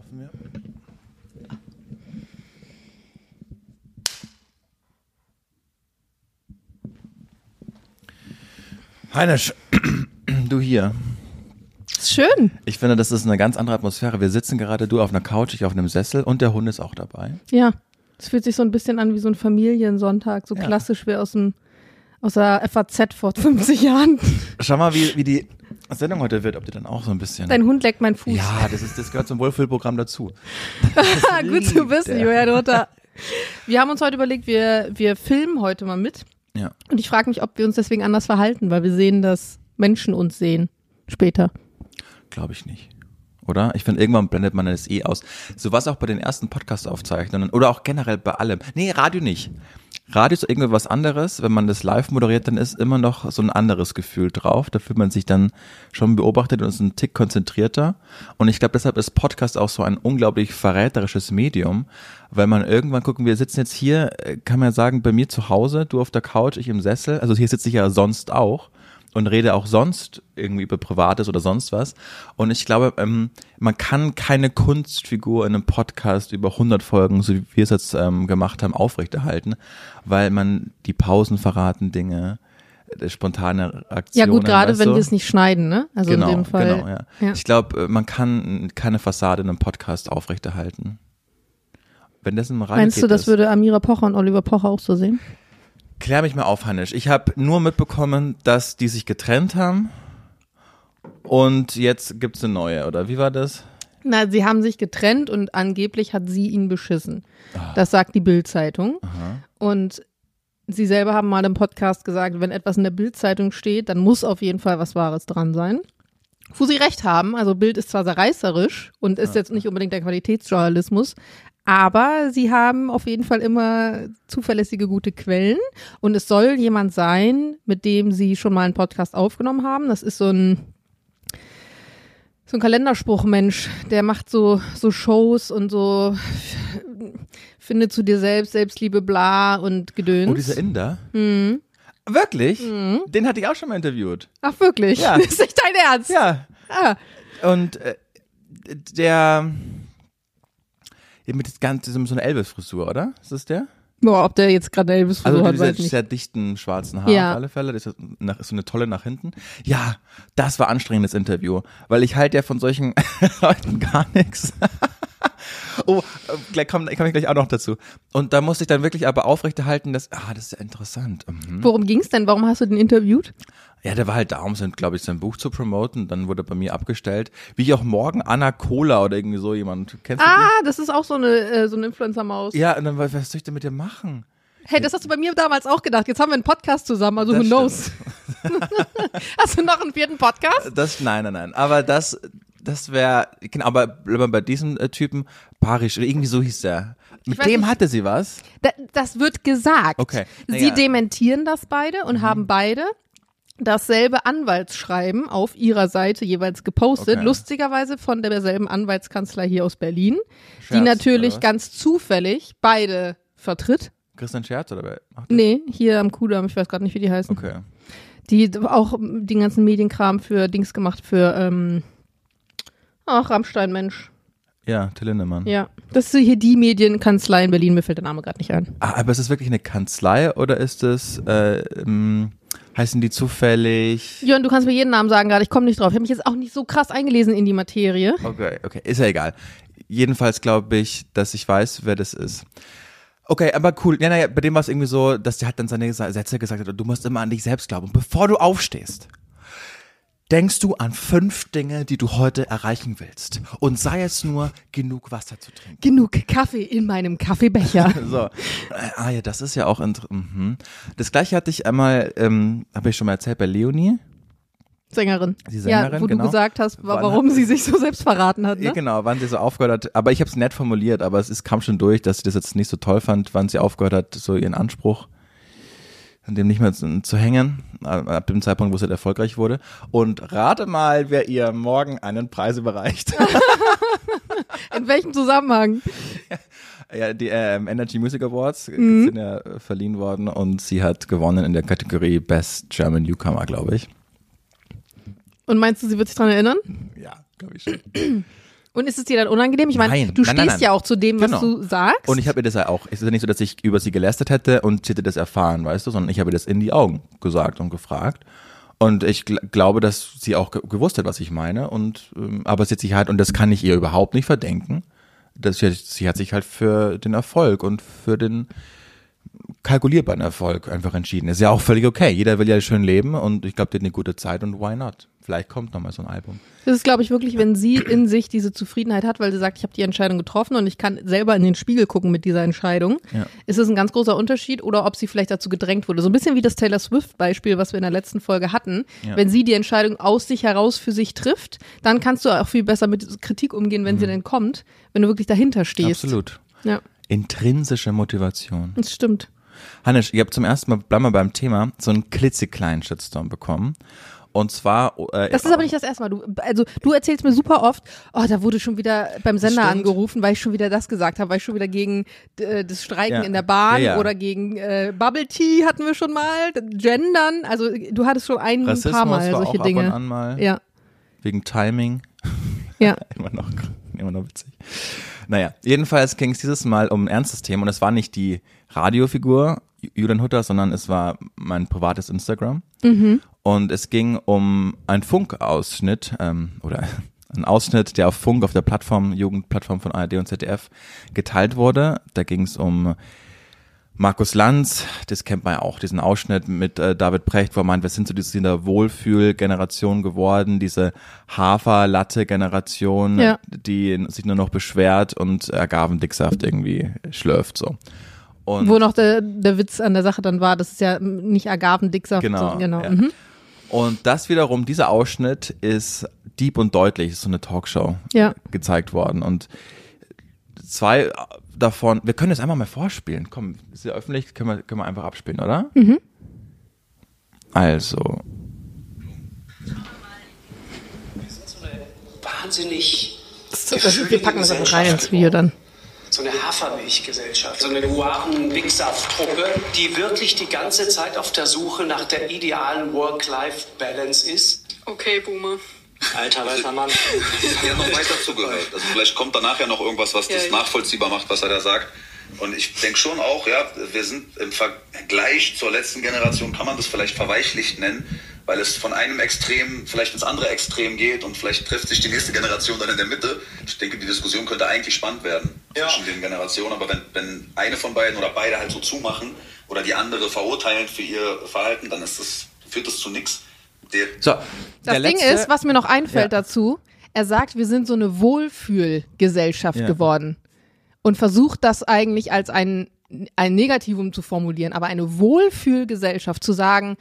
Hoffen wir. Heinisch, du hier. Schön. Ich finde, das ist eine ganz andere Atmosphäre. Wir sitzen gerade, du auf einer Couch, ich auf einem Sessel und der Hund ist auch dabei. Ja. Es fühlt sich so ein bisschen an wie so ein Familiensonntag, so Ja. klassisch wie aus dem aus der FAZ vor 50 Jahren. Schau mal, wie, wie die Sendung heute wird, ob die dann auch so ein bisschen. Dein Hund leckt meinen Fuß. ja, das, ist, das gehört zum Wohlfühlprogramm dazu. Gut zu wissen. Julian Rutter. Wir haben uns heute überlegt, wir, wir filmen heute mal mit. Ja. Und ich frage mich, ob wir uns deswegen anders verhalten, weil wir sehen, dass Menschen uns sehen später. Glaube ich nicht. Oder? Ich finde, irgendwann blendet man das eh aus. So was auch bei den ersten Podcast-Aufzeichnungen oder auch generell bei allem. Nee, Radio nicht. Radio ist irgendwie was anderes. Wenn man das live moderiert, dann ist immer noch so ein anderes Gefühl drauf. Da fühlt man sich dann schon beobachtet und ist ein Tick konzentrierter. Und ich glaube, deshalb ist Podcast auch so ein unglaublich verräterisches Medium, weil man irgendwann gucken, wir sitzen jetzt hier, äh, kann man ja sagen, bei mir zu Hause, du auf der Couch, ich im Sessel. Also hier sitze ich ja sonst auch und rede auch sonst irgendwie über Privates oder sonst was. Und ich glaube, ähm, man kann keine Kunstfigur in einem Podcast über 100 Folgen, so wie wir es jetzt ähm, gemacht haben, aufrechterhalten, weil man die Pausen verraten Dinge, äh, spontane Ja Aktionen. gut, gerade wenn wir es nicht schneiden, ne? Also genau, in dem Fall. Genau, ja. Ja. Ich glaube, man kann keine Fassade in einem Podcast aufrechterhalten. Wenn das im Radio Meinst du, das würde Amira Pocher und Oliver Pocher auch so sehen? Klär mich mal auf, Hannisch. Ich habe nur mitbekommen, dass die sich getrennt haben und jetzt gibt's eine neue, oder wie war das? Na, sie haben sich getrennt und angeblich hat sie ihn beschissen. Ah. Das sagt die Bild-Zeitung. Und sie selber haben mal im Podcast gesagt, wenn etwas in der Bild-Zeitung steht, dann muss auf jeden Fall was Wahres dran sein. Wo sie recht haben, also Bild ist zwar sehr reißerisch und ist jetzt nicht unbedingt der Qualitätsjournalismus, aber sie haben auf jeden Fall immer zuverlässige gute Quellen und es soll jemand sein, mit dem sie schon mal einen Podcast aufgenommen haben. Das ist so ein so ein Kalenderspruchmensch, der macht so so Shows und so finde zu dir selbst, Selbstliebe, bla und Gedöns. Oh, dieser Inder? Mhm. Wirklich? Den hatte ich auch schon mal interviewt. Ach wirklich? Ja. ist nicht dein Ernst? Ja. Ah. Und äh, der mit das ganze, so eine Elvis-Frisur, oder? Ist das der? Boah, ob der jetzt gerade Elvis Also hat, weiß ich nicht. sehr dichten schwarzen Haare Ja. auf alle Fälle. Das ist, nach, ist so eine tolle nach hinten. Ja, das war anstrengendes Interview, weil ich halt ja von solchen Leuten gar nichts. oh, äh, gleich komme komm ich gleich auch noch dazu. Und da musste ich dann wirklich aber aufrechterhalten, dass, ah, das ist ja interessant. Mhm. Worum ging's denn? Warum hast du den interviewt? Ja, der war halt da, um glaube ich, sein Buch zu promoten. Dann wurde er bei mir abgestellt. Wie ich auch morgen Anna Cola oder irgendwie so jemand. Kennst du Ah, das ist auch so eine, äh, so eine Influencer-Maus. Ja, und dann, was soll ich denn mit dir machen? Hey, das hast du bei mir damals auch gedacht. Jetzt haben wir einen Podcast zusammen, also Das who knows? hast du noch einen vierten Podcast? Das, nein, nein, nein. Aber das, das wäre, genau, aber bei diesem äh, Typen, Parisch, oder irgendwie so hieß der. Mit weiß dem hatte sie was. Da, das wird gesagt. Okay. Sie Naja. Mhm. dementieren das beide und haben beide dasselbe Anwaltsschreiben auf ihrer Seite jeweils gepostet. Okay. Lustigerweise von derselben Anwaltskanzlei hier aus Berlin, die Scherz, natürlich oder was? ganz zufällig beide vertritt. Christian Scherz oder wer? macht das? Nee, hier am Kudamm, ich weiß gerade nicht, wie die heißen. Okay. Die auch den ganzen Medienkram für Dings gemacht, für ähm, ach, Rammstein, Mensch. Ja, Till Lindemann. Ja. Das ist hier die Medienkanzlei in Berlin, mir fällt der Name gerade nicht ein. Ah, aber ist das wirklich eine Kanzlei oder ist es, äh, heißen die zufällig? Jörn, du kannst mir jeden Namen sagen gerade, ich komme nicht drauf. Ich habe mich jetzt auch nicht so krass eingelesen in die Materie. Okay, okay, ist ja egal. Jedenfalls glaube ich, dass ich weiß, wer das ist. Okay, aber cool. Ja, naja, bei dem war es irgendwie so, dass der hat dann seine Sätze gesagt hat, du musst immer an dich selbst glauben. Bevor du aufstehst, denkst du an fünf Dinge, die du heute erreichen willst. Und sei es nur, genug Wasser zu trinken. Genug Kaffee in meinem Kaffeebecher. So. Ah ja, das ist ja auch interessant. Mhm. Das gleiche hatte ich einmal, ähm, habe ich schon mal erzählt, bei Leonie. Sängerin. Die Sängerin, ja, wo genau. du gesagt hast, warum hat- sie sich so selbst verraten hat. Ja, Ne? genau, wann sie so aufgehört hat. Aber ich habe es nett formuliert, aber es ist, kam schon durch, dass sie das jetzt nicht so toll fand, wann sie aufgehört hat, so ihren Anspruch an dem nicht mehr zu, zu hängen, äh, ab dem Zeitpunkt, wo sie halt erfolgreich wurde. Und rate mal, wer ihr morgen einen Preis überreicht. In welchem Zusammenhang? ja, die ähm, Energy Music Awards Mhm. sind ja äh, verliehen worden und sie hat gewonnen in der Kategorie Best German Newcomer, glaube ich. Und meinst du, sie wird sich dran erinnern? Ja, glaube ich schon. Und ist es dir dann unangenehm? Ich meine, Nein, du nein, stehst nein. ja auch zu dem, was Genau. du sagst. Und ich habe ihr das ja auch, es ist ja nicht so, dass ich über sie gelästert hätte und sie hätte das erfahren, weißt du, sondern ich habe ihr das in die Augen gesagt und gefragt. Und ich gl glaube, dass sie auch ge gewusst hat, was ich meine. Und ähm, aber sie hat sich halt, und das kann ich ihr überhaupt nicht verdenken, dass sie, sie hat sich halt für den Erfolg und für den kalkulierbaren Erfolg einfach entschieden. Ist ja auch völlig okay. Jeder will ja schön leben und ich glaube, die hat eine gute Zeit und why not? Vielleicht kommt noch mal so ein Album. Das ist, glaube ich, wirklich, wenn sie in sich diese Zufriedenheit hat, weil sie sagt, ich habe die Entscheidung getroffen und ich kann selber in den Spiegel gucken mit dieser Entscheidung. Ja. Ist es ein ganz großer Unterschied oder ob sie vielleicht dazu gedrängt wurde. So ein bisschen wie das Taylor Swift-Beispiel, was wir in der letzten Folge hatten. Ja. Wenn sie die Entscheidung aus sich heraus für sich trifft, dann kannst du auch viel besser mit Kritik umgehen, wenn sie denn kommt, wenn du wirklich dahinter stehst. Mhm. Absolut. Ja, Intrinsische Motivation. das stimmt. Hannes, ich habe zum ersten Mal, bleib mal beim Thema, so einen klitzekleinen Shitstorm bekommen. Und zwar. Äh, Das ist aber nicht das erste Mal. Du, also du erzählst mir super oft, oh, da wurde schon wieder beim Sender Stimmt. angerufen, weil ich schon wieder das gesagt habe, weil ich schon wieder gegen äh, das Streiken Ja. in der Bahn Ja, ja. oder gegen äh, Bubble Tea hatten wir schon mal, Gendern. Also du hattest schon ein Rassismus paar Mal war solche auch Dinge. ab und an mal. Ja, Wegen Timing. ja. immer noch, immer noch witzig. Naja, jedenfalls ging es dieses Mal um ein ernstes Thema und es war nicht die Radiofigur Julian Hutter, sondern es war mein privates Instagram. Und es ging um einen Funkausschnitt ähm, oder ein Ausschnitt, der auf Funk, auf der Plattform, Jugendplattform von ARD und ZDF geteilt wurde. Da ging es um Markus Lanz, das kennt man ja auch, diesen Ausschnitt mit äh, David Precht, wo er meint, wir sind so dieser Wohlfühl-Generation geworden, diese Hafer-Latte-Generation, Ja. die sich nur noch beschwert und Agavendicksaft irgendwie schlürft, so. Und Wo noch der, der Witz an der Sache dann war, das ist ja nicht Agavendicksaft. Genau, So, genau. ja. Mhm. Und das wiederum, dieser Ausschnitt ist deep und deutlich, ist so eine Talkshow ja. gezeigt worden. Und zwei davon, wir können das einfach mal vorspielen. Komm, ist ja öffentlich, können wir, können wir einfach abspielen, oder? Mhm. Also, wahnsinnig. Das, wir packen das einfach rein ins Video dann. So eine Hafermilchgesellschaft, so eine Huaren-Wichsaft-Truppe, die wirklich die ganze Zeit auf der Suche nach der idealen Work-Life-Balance ist. Okay, Boomer. Alter weißer Mann. ja noch weiter zugehört. Also vielleicht kommt danach ja noch irgendwas, was das ja. nachvollziehbar macht, was er da sagt. Und ich denke schon auch, ja, wir sind im Vergleich zur letzten Generation, kann man das vielleicht verweichlicht nennen, weil es von einem Extrem vielleicht ins andere Extrem geht und vielleicht trifft sich die nächste Generation dann in der Mitte. Ich denke, die Diskussion könnte eigentlich spannend werden Ja. zwischen den Generationen, aber wenn, wenn eine von beiden oder beide halt so zumachen oder die andere verurteilen für ihr Verhalten, dann ist das, führt das zu nichts. So. Das der Ding letzte- ist, was mir noch einfällt Ja. dazu, er sagt, wir sind so eine Wohlfühlgesellschaft Ja. geworden und versucht das eigentlich als ein, ein Negativum zu formulieren, aber eine Wohlfühlgesellschaft zu sagen,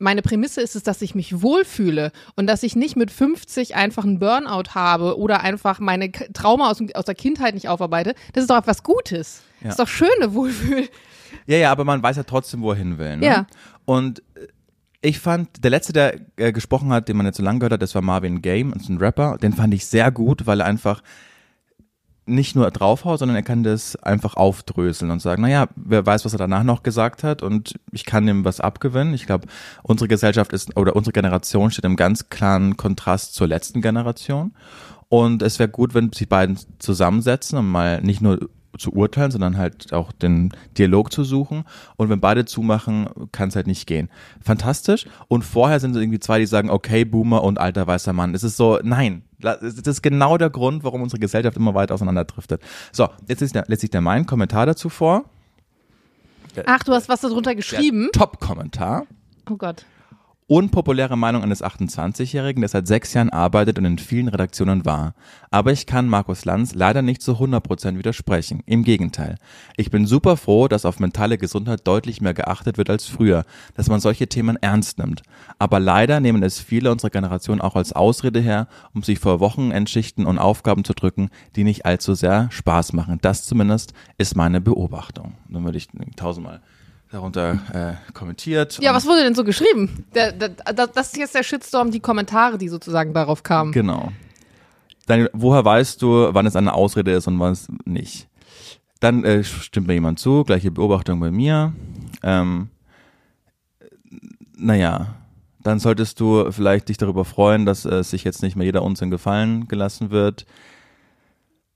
meine Prämisse ist es, dass ich mich wohlfühle und dass ich nicht mit 50 einfach einen Burnout habe oder einfach meine Trauma aus, aus der Kindheit nicht aufarbeite. Das ist doch etwas Gutes. Ja. Das ist doch schöne Wohlfühl. Ja, ja, aber man weiß ja trotzdem, wo er hin will. Ne? Ja. Und äh, ich fand, der letzte, der äh, gesprochen hat, den man jetzt so lange gehört hat, das war Marvin Game, ein Rapper. Den fand ich sehr gut, weil er einfach nicht nur draufhaut, sondern er kann das einfach aufdröseln und sagen, naja, wer weiß, was er danach noch gesagt hat und ich kann ihm was abgewinnen. Ich glaube, unsere Gesellschaft ist, oder unsere Generation steht im ganz klaren Kontrast zur letzten Generation. Und es wäre gut, wenn sich beiden zusammensetzen und mal nicht nur zu urteilen, sondern halt auch den Dialog zu suchen. Und wenn beide zumachen, kann es halt nicht gehen. Fantastisch. Und vorher sind so irgendwie zwei, die sagen, okay, Boomer und alter weißer Mann. Es ist so, nein. Das ist genau der Grund, warum unsere Gesellschaft immer weiter auseinanderdriftet. So, jetzt ist der, letztlich der mein Kommentar dazu vor. Ach, du hast was darunter geschrieben? Top-Kommentar. Oh Gott. Unpopuläre Meinung eines 28-Jährigen, der seit sechs Jahren arbeitet und in vielen Redaktionen war. Aber ich kann Markus Lanz leider nicht zu 100% widersprechen. Im Gegenteil. Ich bin super froh, dass auf mentale Gesundheit deutlich mehr geachtet wird als früher, dass man solche Themen ernst nimmt. Aber leider nehmen es viele unserer Generation auch als Ausrede her, um sich vor Wochenendschichten und Aufgaben zu drücken, die nicht allzu sehr Spaß machen. Das zumindest ist meine Beobachtung. Dann würde ich tausendmal darunter äh, kommentiert. Ja, was wurde denn so geschrieben? Der, der, das das ist jetzt der Shitstorm, die Kommentare, die sozusagen darauf kamen. Genau. Dann, woher weißt du, wann es eine Ausrede ist und wann es nicht? Dann äh, stimmt mir jemand zu, gleiche Beobachtung bei mir. Ähm, naja, dann solltest du vielleicht dich darüber freuen, dass äh, sich jetzt nicht mehr jeder Unsinn gefallen gelassen wird.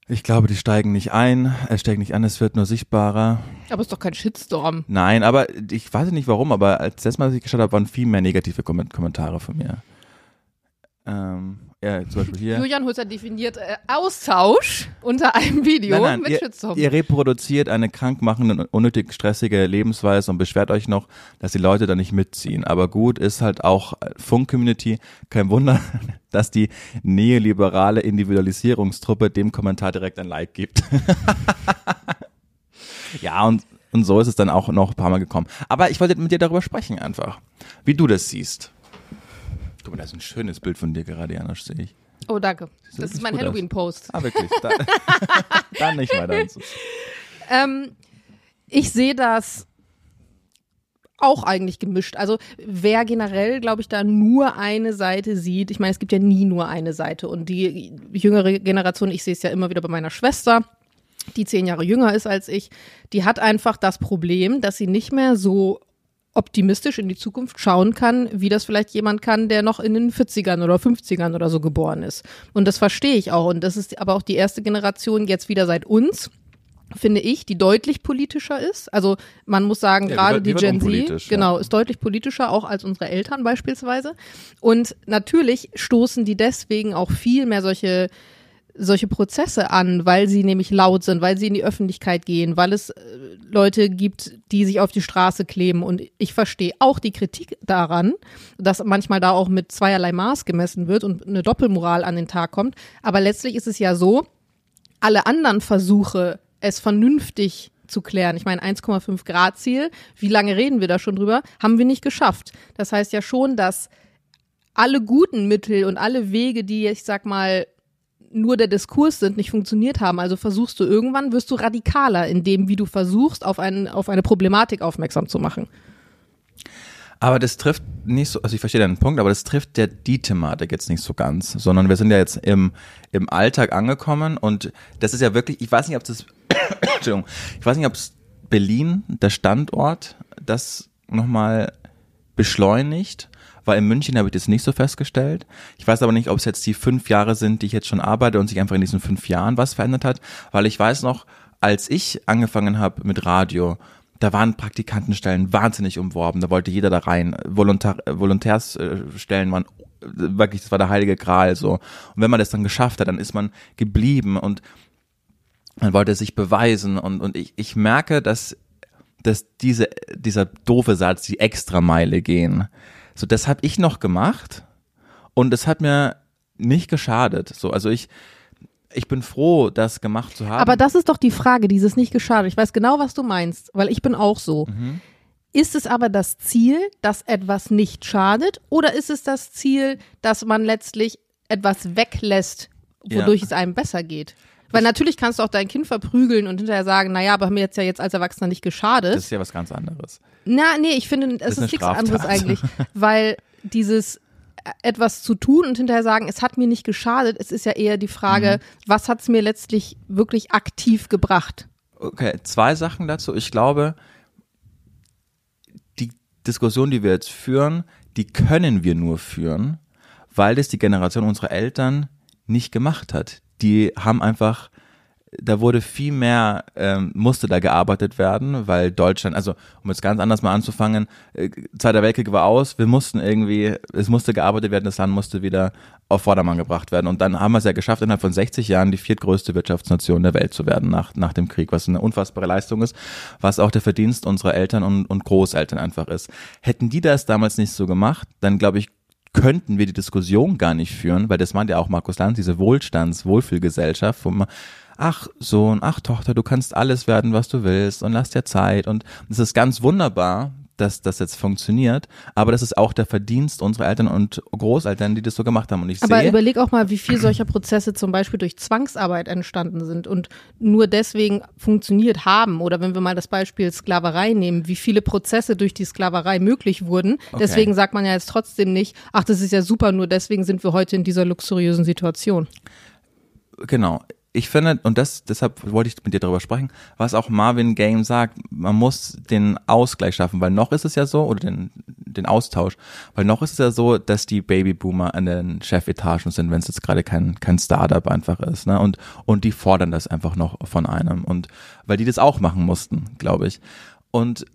Ich glaube, die steigen nicht ein, es steigt nicht an, es wird nur sichtbarer. Aber es ist doch kein Shitstorm. Nein, aber ich weiß nicht warum, aber als das Mal, als ich geschaut habe, waren viel mehr negative Komment Kommentare von mir. Ähm, ja, zum Beispiel hier. Julian Husser definiert äh, Austausch unter einem Video Nein, nein, mit ihr, Shitstorm. ihr reproduziert eine krankmachende und unnötig stressige Lebensweise und beschwert euch noch, dass die Leute da nicht mitziehen. Aber gut ist halt auch äh, Funk-Community. Kein Wunder, dass die neoliberale Individualisierungstruppe dem Kommentar direkt ein Like gibt. ja, und, und so ist es dann auch noch ein paar Mal gekommen. Aber ich wollte mit dir darüber sprechen einfach, wie du das siehst. Guck mal, da ist ein schönes Bild von dir gerade, Janosch, sehe ich. oh, danke. Sieht Das ist mein. Halloween-Post. Ah, wirklich? Da, dann nicht weiter. Ähm, ich sehe das auch eigentlich gemischt. Also wer generell, glaube ich, da nur eine Seite sieht, ich meine, es gibt ja nie nur eine Seite und die jüngere Generation, ich sehe es ja immer wieder bei meiner Schwester, die zehn Jahre jünger ist als ich, die hat einfach das Problem, dass sie nicht mehr so optimistisch in die Zukunft schauen kann, wie das vielleicht jemand kann, der noch in den 40ern oder 50ern oder so geboren ist. Und das verstehe ich auch. Und das ist aber auch die erste Generation jetzt wieder seit uns, finde ich, die deutlich politischer ist. Also man muss sagen, Ja, gerade die die Gen Z, genau, ist deutlich politischer, auch als unsere Eltern beispielsweise. Und natürlich stoßen die deswegen auch viel mehr solche solche Prozesse an, weil sie nämlich laut sind, weil sie in die Öffentlichkeit gehen, weil es äh, Leute gibt, die sich auf die Straße kleben. Und ich verstehe auch die Kritik daran, dass manchmal da auch mit zweierlei Maß gemessen wird und eine Doppelmoral an den Tag kommt. Aber letztlich ist es ja so, alle anderen Versuche, es vernünftig zu klären. Ich meine, 1,5 Grad Ziel, wie lange reden wir da schon drüber, haben wir nicht geschafft. Das heißt ja schon, dass alle guten Mittel und alle Wege, die, ich sag mal, nur der Diskurs sind, nicht funktioniert haben. Also versuchst du irgendwann, wirst du radikaler in dem, wie du versuchst, auf, einen, auf eine Problematik aufmerksam zu machen. Aber das trifft nicht so, also ich verstehe deinen Punkt, aber das trifft ja die Thematik jetzt nicht so ganz, sondern wir sind ja jetzt im, im Alltag angekommen und das ist ja wirklich, ich weiß nicht, ob das, Entschuldigung, ich weiß nicht, ob es Berlin, der Standort, das nochmal beschleunigt, weil in München habe ich das nicht so festgestellt. Ich weiß aber nicht, ob es jetzt die fünf Jahre sind, die ich jetzt schon arbeite und sich einfach in diesen fünf Jahren was verändert hat, weil ich weiß noch, als ich angefangen habe mit Radio, da waren Praktikantenstellen wahnsinnig umworben, da wollte jeder da rein. Volontar Volontärsstellen waren äh, wirklich, das war der heilige Gral so. Und wenn man das dann geschafft hat, dann ist man geblieben und man wollte sich beweisen und, und ich, ich merke, dass, dass diese, dieser doofe Satz, die Extrameile gehen, so das habe ich noch gemacht und es hat mir nicht geschadet. So, also ich, ich bin froh, das gemacht zu haben. Aber das ist doch die Frage, dieses nicht geschadet. Ich weiß genau, was du meinst, weil ich bin auch so. Mhm. Ist es aber das Ziel, dass etwas nicht schadet, oder ist es das Ziel, dass man letztlich etwas weglässt, wodurch Ja. es einem besser geht? Weil natürlich kannst du auch dein Kind verprügeln und hinterher sagen, naja, aber mir jetzt ja jetzt als Erwachsener nicht geschadet. das ist ja was ganz anderes. Na, nee, ich finde, es ist ist, nichts anderes eigentlich, weil dieses äh, etwas zu tun und hinterher sagen, es hat mir nicht geschadet, es ist ja eher die Frage, Mhm. was hat es mir letztlich wirklich aktiv gebracht? Okay, zwei Sachen dazu. Ich glaube, die Diskussion, die wir jetzt führen, die können wir nur führen, weil das die Generation unserer Eltern nicht gemacht hat. Die haben einfach, da wurde viel mehr, ähm, musste da gearbeitet werden, weil Deutschland, also um jetzt ganz anders mal anzufangen, äh, Zweiter Weltkrieg war aus, wir mussten irgendwie, es musste gearbeitet werden, das Land musste wieder auf Vordermann gebracht werden. Und dann haben wir es ja geschafft, innerhalb von 60 Jahren die viertgrößte Wirtschaftsnation der Welt zu werden nach, nach dem Krieg, was eine unfassbare Leistung ist, was auch der Verdienst unserer Eltern und, und Großeltern einfach ist. Hätten die das damals nicht so gemacht, dann glaube ich, könnten wir die Diskussion gar nicht führen, weil das meint ja auch Markus Lanz, diese Wohlstands-Wohlfühlgesellschaft, wo man, ach Sohn, ach Tochter, du kannst alles werden, was du willst und lass dir Zeit. Und es ist ganz wunderbar, dass das jetzt funktioniert, aber das ist auch der Verdienst unserer Eltern und Großeltern, die das so gemacht haben und ich Aber sehe, überleg auch mal, wie viel solcher Prozesse zum Beispiel durch Zwangsarbeit entstanden sind und nur deswegen funktioniert haben. Oder wenn wir mal das Beispiel Sklaverei nehmen, wie viele Prozesse durch die Sklaverei möglich wurden. Deswegen sagt man ja jetzt trotzdem nicht, ach, das ist ja super, nur deswegen sind wir heute in dieser luxuriösen Situation. Genau. Ich finde, und das, deshalb wollte ich mit dir darüber sprechen, was auch Marvin Game sagt, man muss den Ausgleich schaffen, weil noch ist es ja so, oder den, den Austausch. Weil noch ist es ja so, dass die Babyboomer an den Chefetagen sind, wenn es jetzt gerade kein, kein Startup einfach ist. Ne? Und, und die fordern das einfach noch von einem. Und weil die das auch machen mussten, glaube ich. Und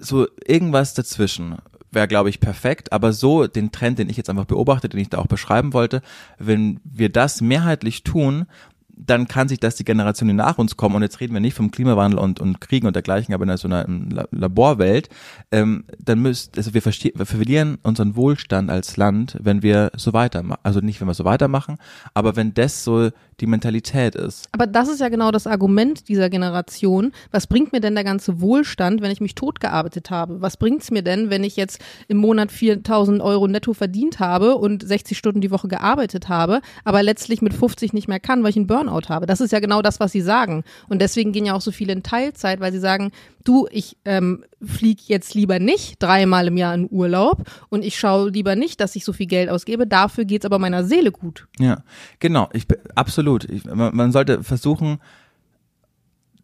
so irgendwas dazwischen wäre, glaube ich, perfekt. Aber so den Trend, den ich jetzt einfach beobachte, den ich da auch beschreiben wollte, wenn wir das mehrheitlich tun, dann kann sich das die Generation, die nach uns kommen, und jetzt reden wir nicht vom Klimawandel und, und Kriegen und dergleichen, aber in so einer Laborwelt, ähm, dann müsst, also wir, wir verlieren unseren Wohlstand als Land, wenn wir so weitermachen. Also nicht, wenn wir so weitermachen, aber wenn das so die Mentalität ist. Aber das ist ja genau das Argument dieser Generation. Was bringt mir denn der ganze Wohlstand, wenn ich mich tot gearbeitet habe? Was bringt es mir denn, wenn ich jetzt im Monat 4000 Euro netto verdient habe und 60 Stunden die Woche gearbeitet habe, aber letztlich mit 50 nicht mehr kann, weil ich einen Burnout habe? Das ist ja genau das, was sie sagen. Und deswegen gehen ja auch so viele in Teilzeit, weil sie sagen, du, ich ähm, fliege jetzt lieber nicht dreimal im Jahr in Urlaub und ich schaue lieber nicht, dass ich so viel Geld ausgebe. Dafür geht es aber meiner Seele gut. Ja, genau. Ich, absolut. Ich, man sollte versuchen,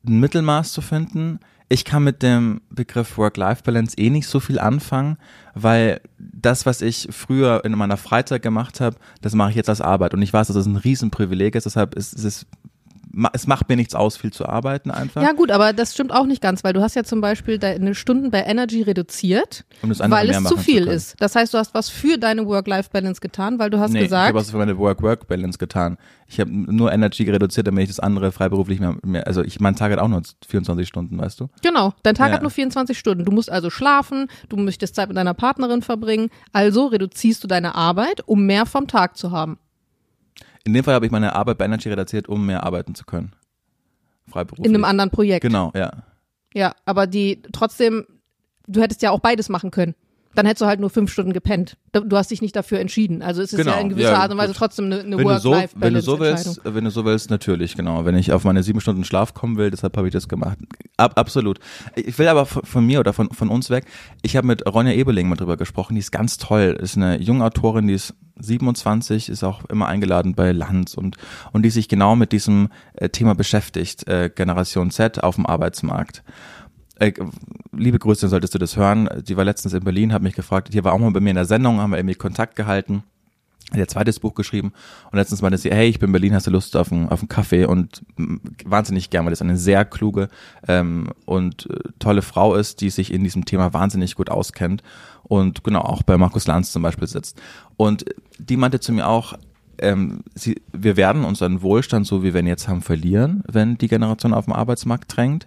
ein Mittelmaß zu finden. Ich kann mit dem Begriff Work-Life-Balance eh nicht so viel anfangen, weil das, was ich früher in meiner Freizeit gemacht habe, das mache ich jetzt als Arbeit. Und ich weiß, dass das ein Riesenprivileg ist, deshalb ist es es macht mir nichts aus, viel zu arbeiten einfach. Ja gut, aber das stimmt auch nicht ganz, weil du hast ja zum Beispiel deine Stunden bei Energy reduziert, um weil es zu viel zu ist. Das heißt, du hast was für deine Work-Life-Balance getan, weil du hast nee, gesagt. Ich habe was für meine Work-Work-Balance getan. Ich habe nur Energy reduziert, damit ich das andere freiberuflich mehr, mehr also ich, mein Tag hat auch nur 24 Stunden, weißt du? Genau, dein Tag ja. hat nur 24 Stunden. Du musst also schlafen, du möchtest Zeit mit deiner Partnerin verbringen, also reduzierst du deine Arbeit, um mehr vom Tag zu haben. In dem Fall habe ich meine Arbeit bei Energy reduziert, um mehr arbeiten zu können. Freiberuflich. In einem anderen Projekt. Genau, ja. Ja, aber die trotzdem, du hättest ja auch beides machen können dann hättest du halt nur fünf Stunden gepennt. Du hast dich nicht dafür entschieden. Also es ist genau, ja in gewisser ja, Art und Weise gut. trotzdem eine, eine Work-Life-Balance. So, wenn du so willst, wenn du so willst, natürlich, genau. Wenn ich auf meine sieben Stunden Schlaf kommen will, deshalb habe ich das gemacht. Ab, absolut. Ich will aber von, von mir oder von, von uns weg. Ich habe mit Ronja Ebeling mal drüber gesprochen. Die ist ganz toll. Ist eine junge Autorin, die ist 27, ist auch immer eingeladen bei Lanz und, und die sich genau mit diesem äh, Thema beschäftigt, äh, Generation Z auf dem Arbeitsmarkt äh, liebe Grüße, solltest du das hören. Die war letztens in Berlin, hat mich gefragt, die war auch mal bei mir in der Sendung, haben wir irgendwie Kontakt gehalten. Hat ihr zweites Buch geschrieben und letztens meinte sie, hey, ich bin in Berlin, hast du Lust auf einen, auf einen Kaffee? Und wahnsinnig gern, weil das eine sehr kluge ähm, und äh, tolle Frau ist, die sich in diesem Thema wahnsinnig gut auskennt und genau auch bei Markus Lanz zum Beispiel sitzt. Und die meinte zu mir auch, ähm, sie, wir werden unseren Wohlstand, so wie wir ihn jetzt haben, verlieren, wenn die Generation auf dem Arbeitsmarkt drängt.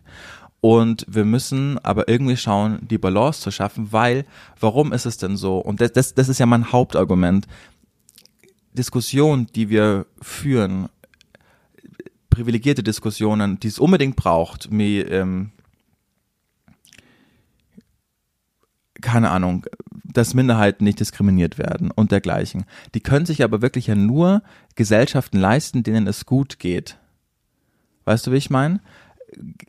Und wir müssen aber irgendwie schauen, die Balance zu schaffen, weil, warum ist es denn so? Und das, das, das ist ja mein Hauptargument. Diskussionen, die wir führen, privilegierte Diskussionen, die es unbedingt braucht, wie, ähm, keine Ahnung, dass Minderheiten nicht diskriminiert werden und dergleichen. Die können sich aber wirklich ja nur Gesellschaften leisten, denen es gut geht. Weißt du, wie ich meine?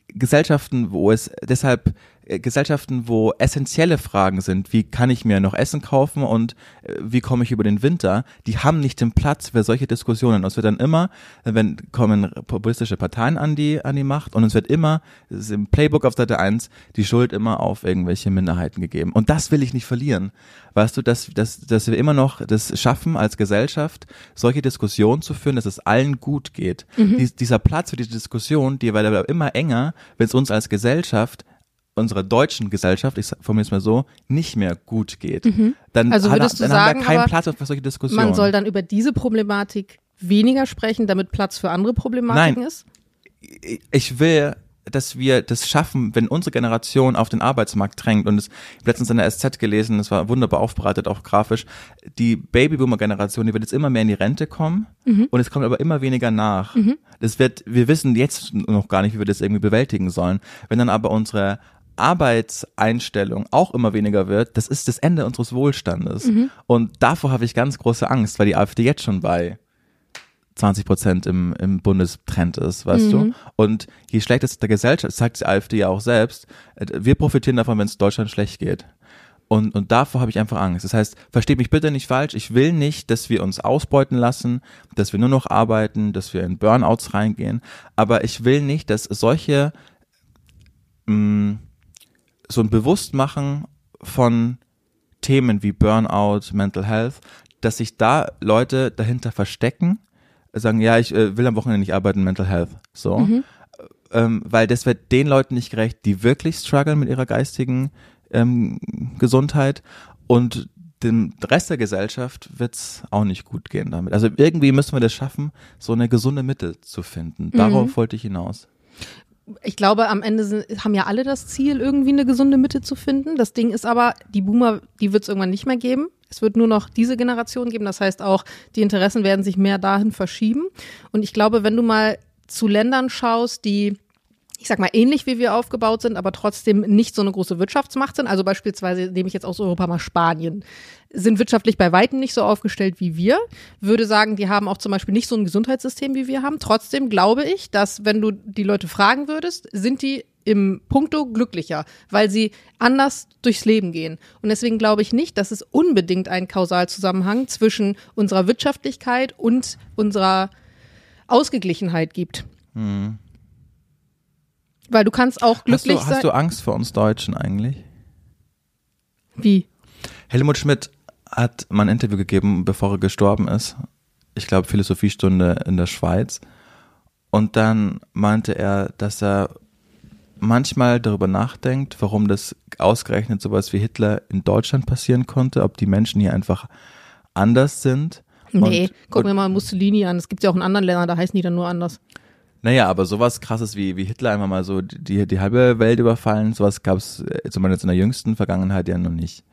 Gesellschaften, wo es deshalb Gesellschaften, wo essentielle Fragen sind, wie kann ich mir noch Essen kaufen und äh, wie komme ich über den Winter, die haben nicht den Platz für solche Diskussionen. Und es wird dann immer, wenn kommen populistische Parteien an die, an die Macht und es wird immer, das ist im Playbook auf Seite 1, die Schuld immer auf irgendwelche Minderheiten gegeben. Und das will ich nicht verlieren. Weißt du, dass, dass, dass wir immer noch das schaffen, als Gesellschaft solche Diskussionen zu führen, dass es allen gut geht. Mhm. Dies, dieser Platz für diese Diskussion, die wird aber immer enger, wenn es uns als Gesellschaft unserer deutschen Gesellschaft, ich formuliere es mal so, nicht mehr gut geht, mhm. dann, also würdest dann du sagen, haben wir keinen Platz für solche Diskussionen. Man soll dann über diese Problematik weniger sprechen, damit Platz für andere Problematiken Nein. ist? Ich will, dass wir das schaffen, wenn unsere Generation auf den Arbeitsmarkt drängt und es ich habe letztens in der SZ gelesen, das war wunderbar aufbereitet, auch grafisch, die Babyboomer-Generation, die wird jetzt immer mehr in die Rente kommen mhm. und es kommt aber immer weniger nach. Mhm. Das wird, wir wissen jetzt noch gar nicht, wie wir das irgendwie bewältigen sollen. Wenn dann aber unsere Arbeitseinstellung auch immer weniger wird, das ist das Ende unseres Wohlstandes. Mhm. Und davor habe ich ganz große Angst, weil die AfD jetzt schon bei 20 Prozent im, im Bundestrend ist, weißt mhm. du? Und je schlechter es der Gesellschaft, sagt die AfD ja auch selbst, äh, wir profitieren davon, wenn es Deutschland schlecht geht. Und, und davor habe ich einfach Angst. Das heißt, versteht mich bitte nicht falsch, ich will nicht, dass wir uns ausbeuten lassen, dass wir nur noch arbeiten, dass wir in Burnouts reingehen, aber ich will nicht, dass solche mh, mm, so ein Bewusstmachen von Themen wie Burnout, Mental Health, dass sich da Leute dahinter verstecken, sagen, ja, ich äh, will am Wochenende nicht arbeiten, Mental Health. So. Mhm. Ähm, weil das wird den Leuten nicht gerecht, die wirklich strugglen mit ihrer geistigen ähm, Gesundheit und dem Rest der Gesellschaft wird's auch nicht gut gehen damit. Also irgendwie müssen wir das schaffen, so eine gesunde Mitte zu finden. Darauf Mhm. wollte ich hinaus. Ich glaube, am Ende sind, haben ja alle das Ziel, irgendwie eine gesunde Mitte zu finden. Das Ding ist aber, die Boomer, die wird es irgendwann nicht mehr geben. Es wird nur noch diese Generation geben. Das heißt auch, die Interessen werden sich mehr dahin verschieben. Und ich glaube, wenn du mal zu Ländern schaust, die ich sag mal, ähnlich wie wir aufgebaut sind, aber trotzdem nicht so eine große Wirtschaftsmacht sind. Also beispielsweise nehme ich jetzt aus Europa mal Spanien. Sind wirtschaftlich bei Weitem nicht so aufgestellt wie wir. Würde sagen, die haben auch zum Beispiel nicht so ein Gesundheitssystem wie wir haben. Trotzdem glaube ich, dass wenn du die Leute fragen würdest, sind die im Punkto glücklicher, weil sie anders durchs Leben gehen. Und deswegen glaube ich nicht, dass es unbedingt einen Kausalzusammenhang zwischen unserer Wirtschaftlichkeit und unserer Ausgeglichenheit gibt. Weil du kannst auch Hast glücklich du, sein. hast du Angst vor uns Deutschen eigentlich? Wie? Helmut Schmidt hat mal ein Interview gegeben, bevor er gestorben ist. Ich glaube, Philosophiestunde in der Schweiz. Und dann meinte er, dass er manchmal darüber nachdenkt, warum das ausgerechnet sowas wie Hitler in Deutschland passieren konnte, ob die Menschen hier einfach anders sind. Nee, Und- guck mir mal Mussolini an. Es gibt ja auch in anderen Ländern, da heißen die dann nur anders. Naja, aber sowas krasses wie, wie Hitler einfach mal so die, die halbe Welt überfallen, sowas gab es zumindest in der jüngsten Vergangenheit ja noch nicht.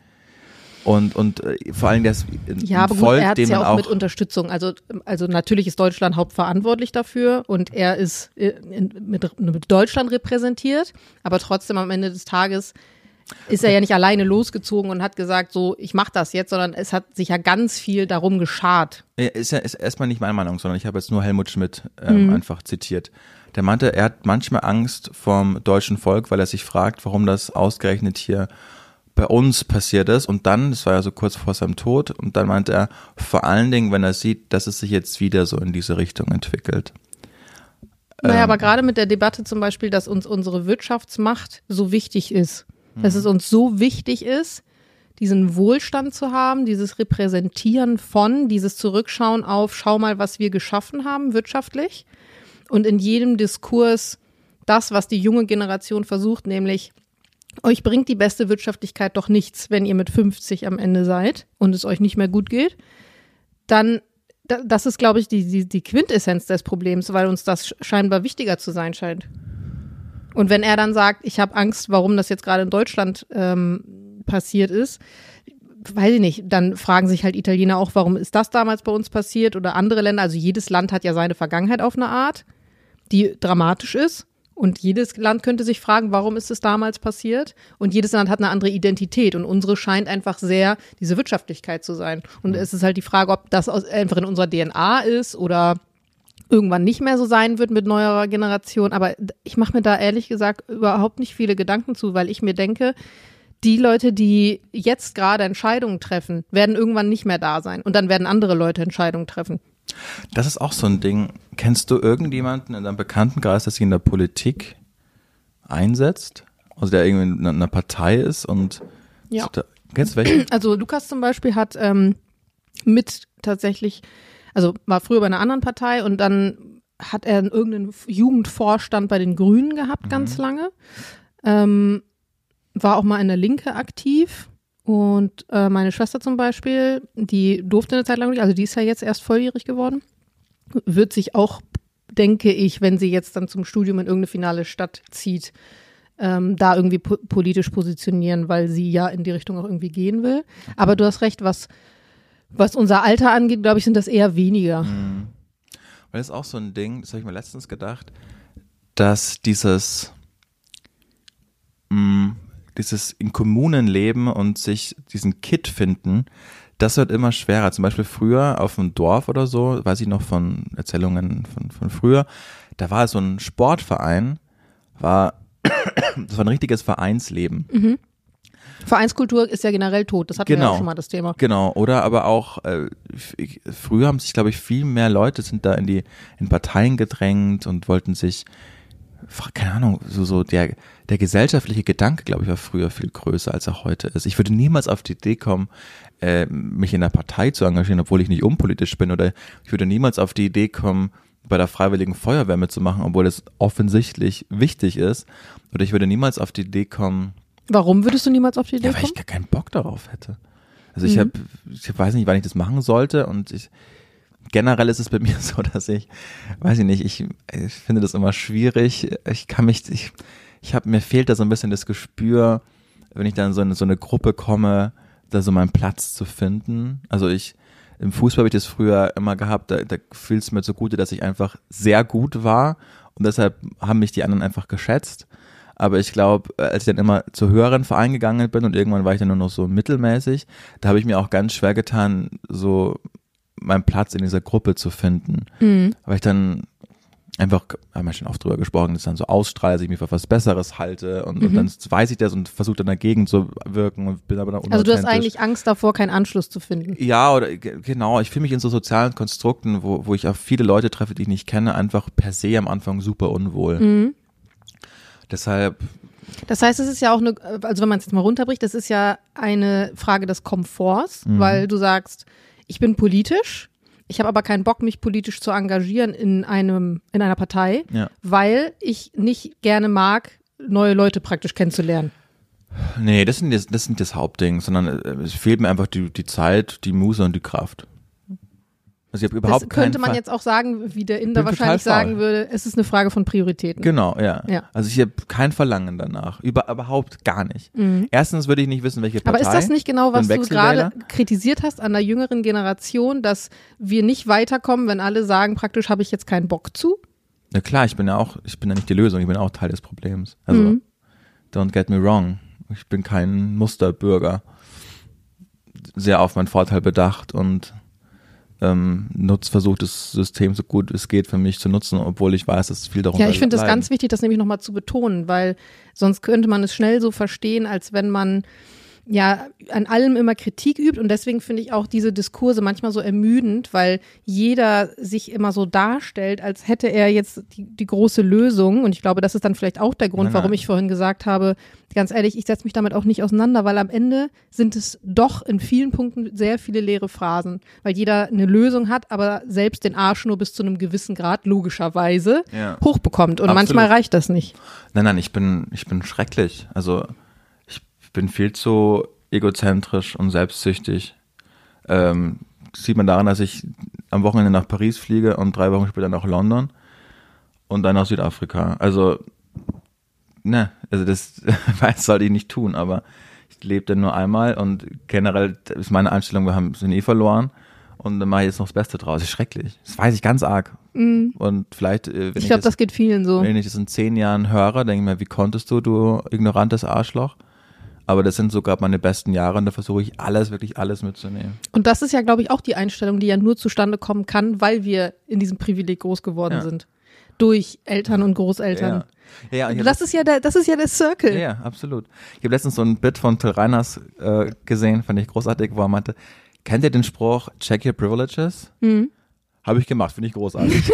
Und, und äh, vor allem das Ja, aber gut, Volk, er hat es ja auch, auch mit Unterstützung. Also, also natürlich ist Deutschland hauptverantwortlich dafür und er ist äh, in, mit, mit Deutschland repräsentiert, aber trotzdem am Ende des Tages ist er ja nicht alleine losgezogen und hat gesagt, so, ich mache das jetzt, sondern es hat sich ja ganz viel darum geschart. Ist ja ist erstmal nicht meine Meinung, sondern ich habe jetzt nur Helmut Schmidt ähm, einfach zitiert. Der meinte, er hat manchmal Angst vom deutschen Volk, weil er sich fragt, warum das ausgerechnet hier bei uns passiert ist. Und dann, das war ja so kurz vor seinem Tod, und dann meinte er, vor allen Dingen, wenn er sieht, dass es sich jetzt wieder so in diese Richtung entwickelt. Naja, Ähm. aber gerade mit der Debatte zum Beispiel, dass uns unsere Wirtschaftsmacht so wichtig ist, dass es uns so wichtig ist, diesen Wohlstand zu haben, dieses Repräsentieren von, dieses Zurückschauen auf, schau mal, was wir geschaffen haben wirtschaftlich. Und in jedem Diskurs das, was die junge Generation versucht, nämlich euch bringt die beste Wirtschaftlichkeit doch nichts, wenn ihr mit 50 am Ende seid und es euch nicht mehr gut geht, dann da- das ist, glaube ich, die, die, die Quintessenz des Problems, weil uns das sch- scheinbar wichtiger zu sein scheint. Und wenn er dann sagt, ich habe Angst, warum das jetzt gerade in Deutschland ähm, passiert ist, weiß ich nicht, dann fragen sich halt Italiener auch, warum ist das damals bei uns passiert oder andere Länder. Also jedes Land hat ja seine Vergangenheit auf eine Art, die dramatisch ist. Und jedes Land könnte sich fragen, warum ist es damals passiert? Und jedes Land hat eine andere Identität. Und unsere scheint einfach sehr diese Wirtschaftlichkeit zu sein. Und es ist halt die Frage, ob das einfach in unserer DNA ist oder irgendwann nicht mehr so sein wird mit neuerer Generation. Aber ich mache mir da ehrlich gesagt überhaupt nicht viele Gedanken zu, weil ich mir denke, die Leute, die jetzt gerade Entscheidungen treffen, werden irgendwann nicht mehr da sein. Und dann werden andere Leute Entscheidungen treffen. Das ist auch so ein Ding. Kennst du irgendjemanden in deinem Bekanntenkreis, der sich in der Politik einsetzt? Also der irgendwie in einer Partei ist und Ja. Kennst du welche? Also Lukas zum Beispiel hat ähm, mit tatsächlich, also war früher bei einer anderen Partei und dann hat er irgendeinen Jugendvorstand bei den Grünen gehabt ganz lange. Ähm, war auch mal in der Linke aktiv. Und äh, meine Schwester zum Beispiel, die durfte eine Zeit lang nicht, also die ist ja jetzt erst volljährig geworden, wird sich auch, denke ich, wenn sie jetzt dann zum Studium in irgendeine finale Stadt zieht, ähm, da irgendwie po politisch positionieren, weil sie ja in die Richtung auch irgendwie gehen will. Aber du hast recht, was, was unser Alter angeht, glaube ich, sind das eher weniger. Weil das ist auch so ein Ding, das habe ich mir letztens gedacht, dass dieses, mh, dieses in Kommunen leben und sich diesen Kit finden, das wird immer schwerer. Zum Beispiel früher auf dem Dorf oder so, weiß ich noch von Erzählungen von, von früher, da war so ein Sportverein, war, das war ein richtiges Vereinsleben. Vereinskultur ist ja generell tot, das hatten wir ja Genau. auch schon mal das Thema. Genau, oder aber auch, äh, früher haben sich, glaube ich, viel mehr Leute sind da in die in Parteien gedrängt und wollten sich keine Ahnung, so, so der, der gesellschaftliche Gedanke, glaube ich, war früher viel größer, als er heute ist. Ich würde niemals auf die Idee kommen, äh, mich in der Partei zu engagieren, obwohl ich nicht unpolitisch bin, oder ich würde niemals auf die Idee kommen, bei der Freiwilligen Feuerwehr mitzumachen, obwohl es offensichtlich wichtig ist. Oder ich würde niemals auf die Idee kommen. Warum würdest du niemals auf die Idee ja, weil kommen? ich gar keinen Bock darauf hätte. Also ich habe, ich weiß nicht, wann ich das machen sollte und ich, generell ist es bei mir so, dass ich, weiß ich nicht, ich, ich finde das immer schwierig. Ich kann mich, ich, ich habe mir fehlt da so ein bisschen das Gespür, wenn ich dann so in so eine Gruppe komme, da so meinen Platz zu finden. Also ich, im Fußball habe ich das früher immer gehabt, da, da fühlt es mir zugute, dass ich einfach sehr gut war und deshalb haben mich die anderen einfach geschätzt. Aber ich glaube, als ich dann immer zu höheren Vereinen gegangen bin und irgendwann war ich dann nur noch so mittelmäßig, da habe ich mir auch ganz schwer getan, so meinen Platz in dieser Gruppe zu finden. Mhm. Weil ich dann einfach, haben wir schon oft drüber gesprochen, dass ich dann so ausstrahle, dass ich mich für was Besseres halte und, mhm. und dann weiß ich das und versuche dann dagegen zu wirken und bin aber dann Also du hast eigentlich Angst davor, keinen Anschluss zu finden. Ja, oder genau, ich fühle mich in so sozialen Konstrukten, wo, wo ich auf viele Leute treffe, die ich nicht kenne, einfach per se am Anfang super unwohl. Mhm. Deshalb das heißt, es ist ja auch eine, also wenn man es jetzt mal runterbricht, das ist ja eine Frage des Komforts, mhm. weil du sagst, ich bin politisch, ich habe aber keinen Bock, mich politisch zu engagieren in einem, in einer Partei, ja. weil ich nicht gerne mag, neue Leute praktisch kennenzulernen. Nee, das sind das, das, sind das Hauptding, sondern äh, es fehlt mir einfach die, die Zeit, die Muse und die Kraft. Also ich überhaupt das könnte man Fall. jetzt auch sagen, wie der Inder wahrscheinlich sagen würde, es ist eine Frage von Prioritäten. Genau, ja. ja. Also ich habe kein Verlangen danach. Über, überhaupt gar nicht. Mhm. Erstens würde ich nicht wissen, welche Partei. Aber ist das nicht genau, was du gerade kritisiert hast an der jüngeren Generation, dass wir nicht weiterkommen, wenn alle sagen, praktisch habe ich jetzt keinen Bock zu? Ja klar, ich bin ja auch, ich bin ja nicht die Lösung, ich bin auch Teil des Problems. Also, mhm. don't get me wrong. Ich bin kein Musterbürger. Sehr auf meinen Vorteil bedacht und ähm, nutzt, versucht das System so gut es geht für mich zu nutzen, obwohl ich weiß, dass viel darunter Ja, ich finde es ganz wichtig, das nämlich nochmal zu betonen, weil sonst könnte man es schnell so verstehen, als wenn man ja an allem immer Kritik übt und deswegen finde ich auch diese Diskurse manchmal so ermüdend, weil jeder sich immer so darstellt, als hätte er jetzt die, die große Lösung und ich glaube, das ist dann vielleicht auch der Grund, nein, nein. warum ich vorhin gesagt habe, ganz ehrlich, ich setze mich damit auch nicht auseinander, weil am Ende sind es doch in vielen Punkten sehr viele leere Phrasen, weil jeder eine Lösung hat, aber selbst den Arsch nur bis zu einem gewissen Grad logischerweise ja. hochbekommt und Absolut. manchmal reicht das nicht. Nein, nein, ich bin ich bin schrecklich, also bin viel zu egozentrisch und selbstsüchtig. Ähm, sieht man daran, dass ich am Wochenende nach Paris fliege und drei Wochen später nach London und dann nach Südafrika. Also, ne, also das, das sollte ich nicht tun, aber ich lebe dann nur einmal und generell ist meine Einstellung, wir haben es eh verloren und dann mache ich jetzt noch das Beste draus. Das ist schrecklich. Das weiß ich ganz arg. Mhm. Und vielleicht, äh, wenn ich, ich glaube, das, das, geht vielen so. Wenn ich das in zehn Jahren höre, denke ich mir, wie konntest du, du ignorantes Arschloch? Aber das sind sogar meine besten Jahre und da versuche ich alles, wirklich alles mitzunehmen. Und das ist ja, glaube ich, auch die Einstellung, die ja nur zustande kommen kann, weil wir in diesem Privileg groß geworden ja. sind. Durch Eltern und Großeltern. Ja. Ja, das ist ja der, das ist ja der Circle. Ja, absolut. Ich habe letztens so ein Bit von Till Reiners äh, gesehen, fand ich großartig, wo er meinte, kennt ihr den Spruch, check your privileges? Mhm. Habe ich gemacht, finde ich großartig.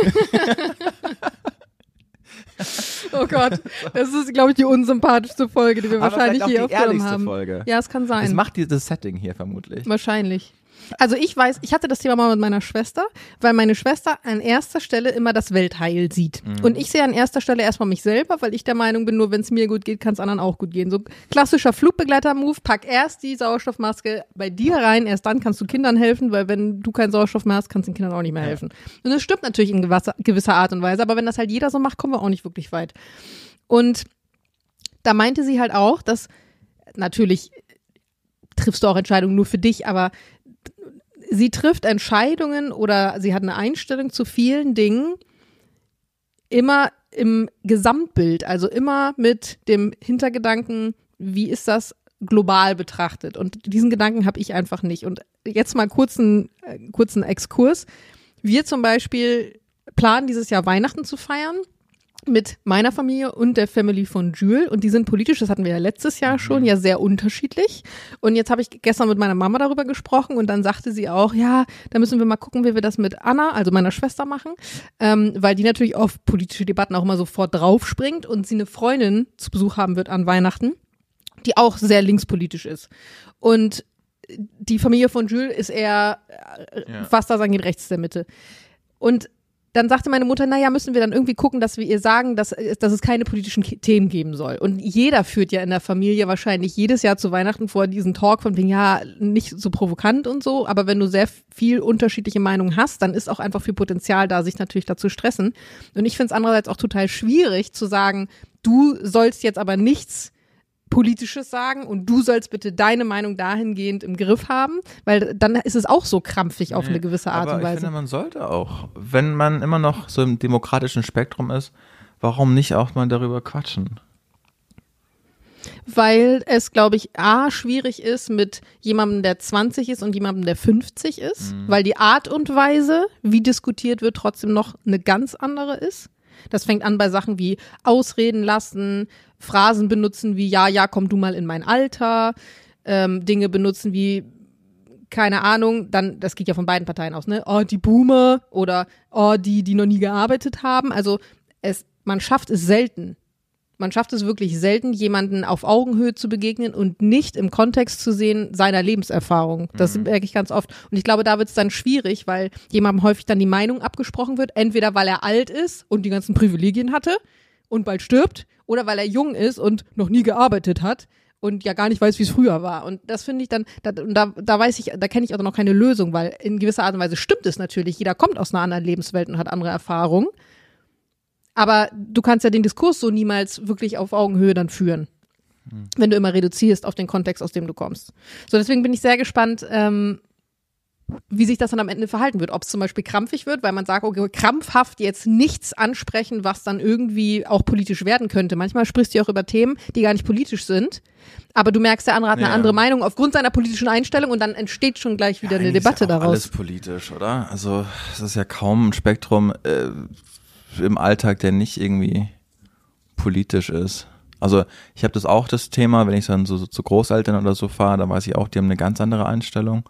Oh Gott, das ist, glaube ich, die unsympathischste Folge, die wir Aber wahrscheinlich hier aufgenommen haben. Folge. Ja, es kann sein. Es macht dieses Setting hier vermutlich. Wahrscheinlich. Also ich weiß, ich hatte das Thema mal mit meiner Schwester, weil meine Schwester an erster Stelle immer das Weltheil sieht. Mhm. Und ich sehe an erster Stelle erstmal mich selber, weil ich der Meinung bin, nur wenn es mir gut geht, kann es anderen auch gut gehen. So klassischer Flugbegleiter-Move, pack erst die Sauerstoffmaske bei dir rein, erst dann kannst du Kindern helfen, weil wenn du keinen Sauerstoff mehr hast, kannst du den Kindern auch nicht mehr helfen. Und das stimmt natürlich in gewisser Art und Weise, aber wenn das halt jeder so macht, kommen wir auch nicht wirklich weit. Und da meinte sie halt auch, dass natürlich triffst du auch Entscheidungen nur für dich, aber sie trifft Entscheidungen oder sie hat eine Einstellung zu vielen Dingen immer im Gesamtbild, also immer mit dem Hintergedanken, wie ist das global betrachtet? Und diesen Gedanken habe ich einfach nicht. Und jetzt mal kurzen, äh, kurzen Exkurs. Wir zum Beispiel planen dieses Jahr Weihnachten zu feiern mit meiner Familie und der Family von Jules und die sind politisch, das hatten wir ja letztes Jahr schon, ja sehr unterschiedlich. Und jetzt habe ich gestern mit meiner Mama darüber gesprochen und dann sagte sie auch, ja, da müssen wir mal gucken, wie wir das mit Anna, also meiner Schwester machen, ähm, weil die natürlich auf politische Debatten auch immer sofort draufspringt und sie eine Freundin zu Besuch haben wird an Weihnachten, die auch sehr linkspolitisch ist. Und die Familie von Jules ist eher, äh, Ja. was da sagen geht, rechts der Mitte. Und dann sagte meine Mutter, naja, müssen wir dann irgendwie gucken, dass wir ihr sagen, dass, dass es keine politischen Themen geben soll. Und jeder führt ja in der Familie wahrscheinlich jedes Jahr zu Weihnachten vor diesen Talk von wegen, ja, nicht so provokant und so, aber wenn du sehr viel unterschiedliche Meinungen hast, dann ist auch einfach viel Potenzial da, sich natürlich dazu stressen. Und ich finde es andererseits auch total schwierig zu sagen, du sollst jetzt aber nichts Politisches sagen und du sollst bitte deine Meinung dahingehend im Griff haben, weil dann ist es auch so krampfig auf eine gewisse Art Aber und ich Weise. finde, man sollte auch, wenn man immer noch so im demokratischen Spektrum ist, warum nicht auch mal darüber quatschen? weil es, glaube ich, A, schwierig ist mit jemandem, der 20 ist und jemandem, der 50 ist, Mhm. weil die Art und Weise, wie diskutiert wird, trotzdem noch eine ganz andere ist. Das fängt an bei Sachen wie Ausreden lassen, Phrasen benutzen wie ja, ja, komm du mal in mein Alter, ähm, Dinge benutzen wie keine Ahnung, dann, das geht ja von beiden Parteien aus, ne? Oh, die Boomer oder oh, die, die noch nie gearbeitet haben. Also es, man schafft es selten. Man schafft es wirklich selten, jemanden auf Augenhöhe zu begegnen und nicht im Kontext zu sehen seiner Lebenserfahrung. Das merke ich ganz oft. Und ich glaube, da wird es dann schwierig, weil jemandem häufig dann die Meinung abgesprochen wird, entweder weil er alt ist und die ganzen Privilegien hatte und bald stirbt, oder weil er jung ist und noch nie gearbeitet hat und ja gar nicht weiß, wie es früher war. Und das finde ich dann, da, und da, da weiß ich, da kenne ich auch noch keine Lösung, weil in gewisser Art und Weise stimmt es natürlich. Jeder kommt aus einer anderen Lebenswelt und hat andere Erfahrungen. Aber du kannst ja den Diskurs so niemals wirklich auf Augenhöhe dann führen, wenn du immer reduzierst auf den Kontext, aus dem du kommst. So, deswegen bin ich sehr gespannt, ähm, wie sich das dann am Ende verhalten wird. Ob es zum Beispiel krampfig wird, weil man sagt, okay, krampfhaft jetzt nichts ansprechen, was dann irgendwie auch politisch werden könnte. Manchmal sprichst du ja auch über Themen, die gar nicht politisch sind, aber du merkst, der andere hat eine Ja. andere Meinung aufgrund seiner politischen Einstellung und dann entsteht schon gleich wieder eine Eigentlich Debatte ist ja daraus. Alles politisch, oder? Also es ist ja kaum ein Spektrum äh, im Alltag, der nicht irgendwie politisch ist. Also ich habe das auch das Thema, wenn ich dann so, so zu Großeltern oder so fahre, da weiß ich auch, die haben eine ganz andere Einstellung.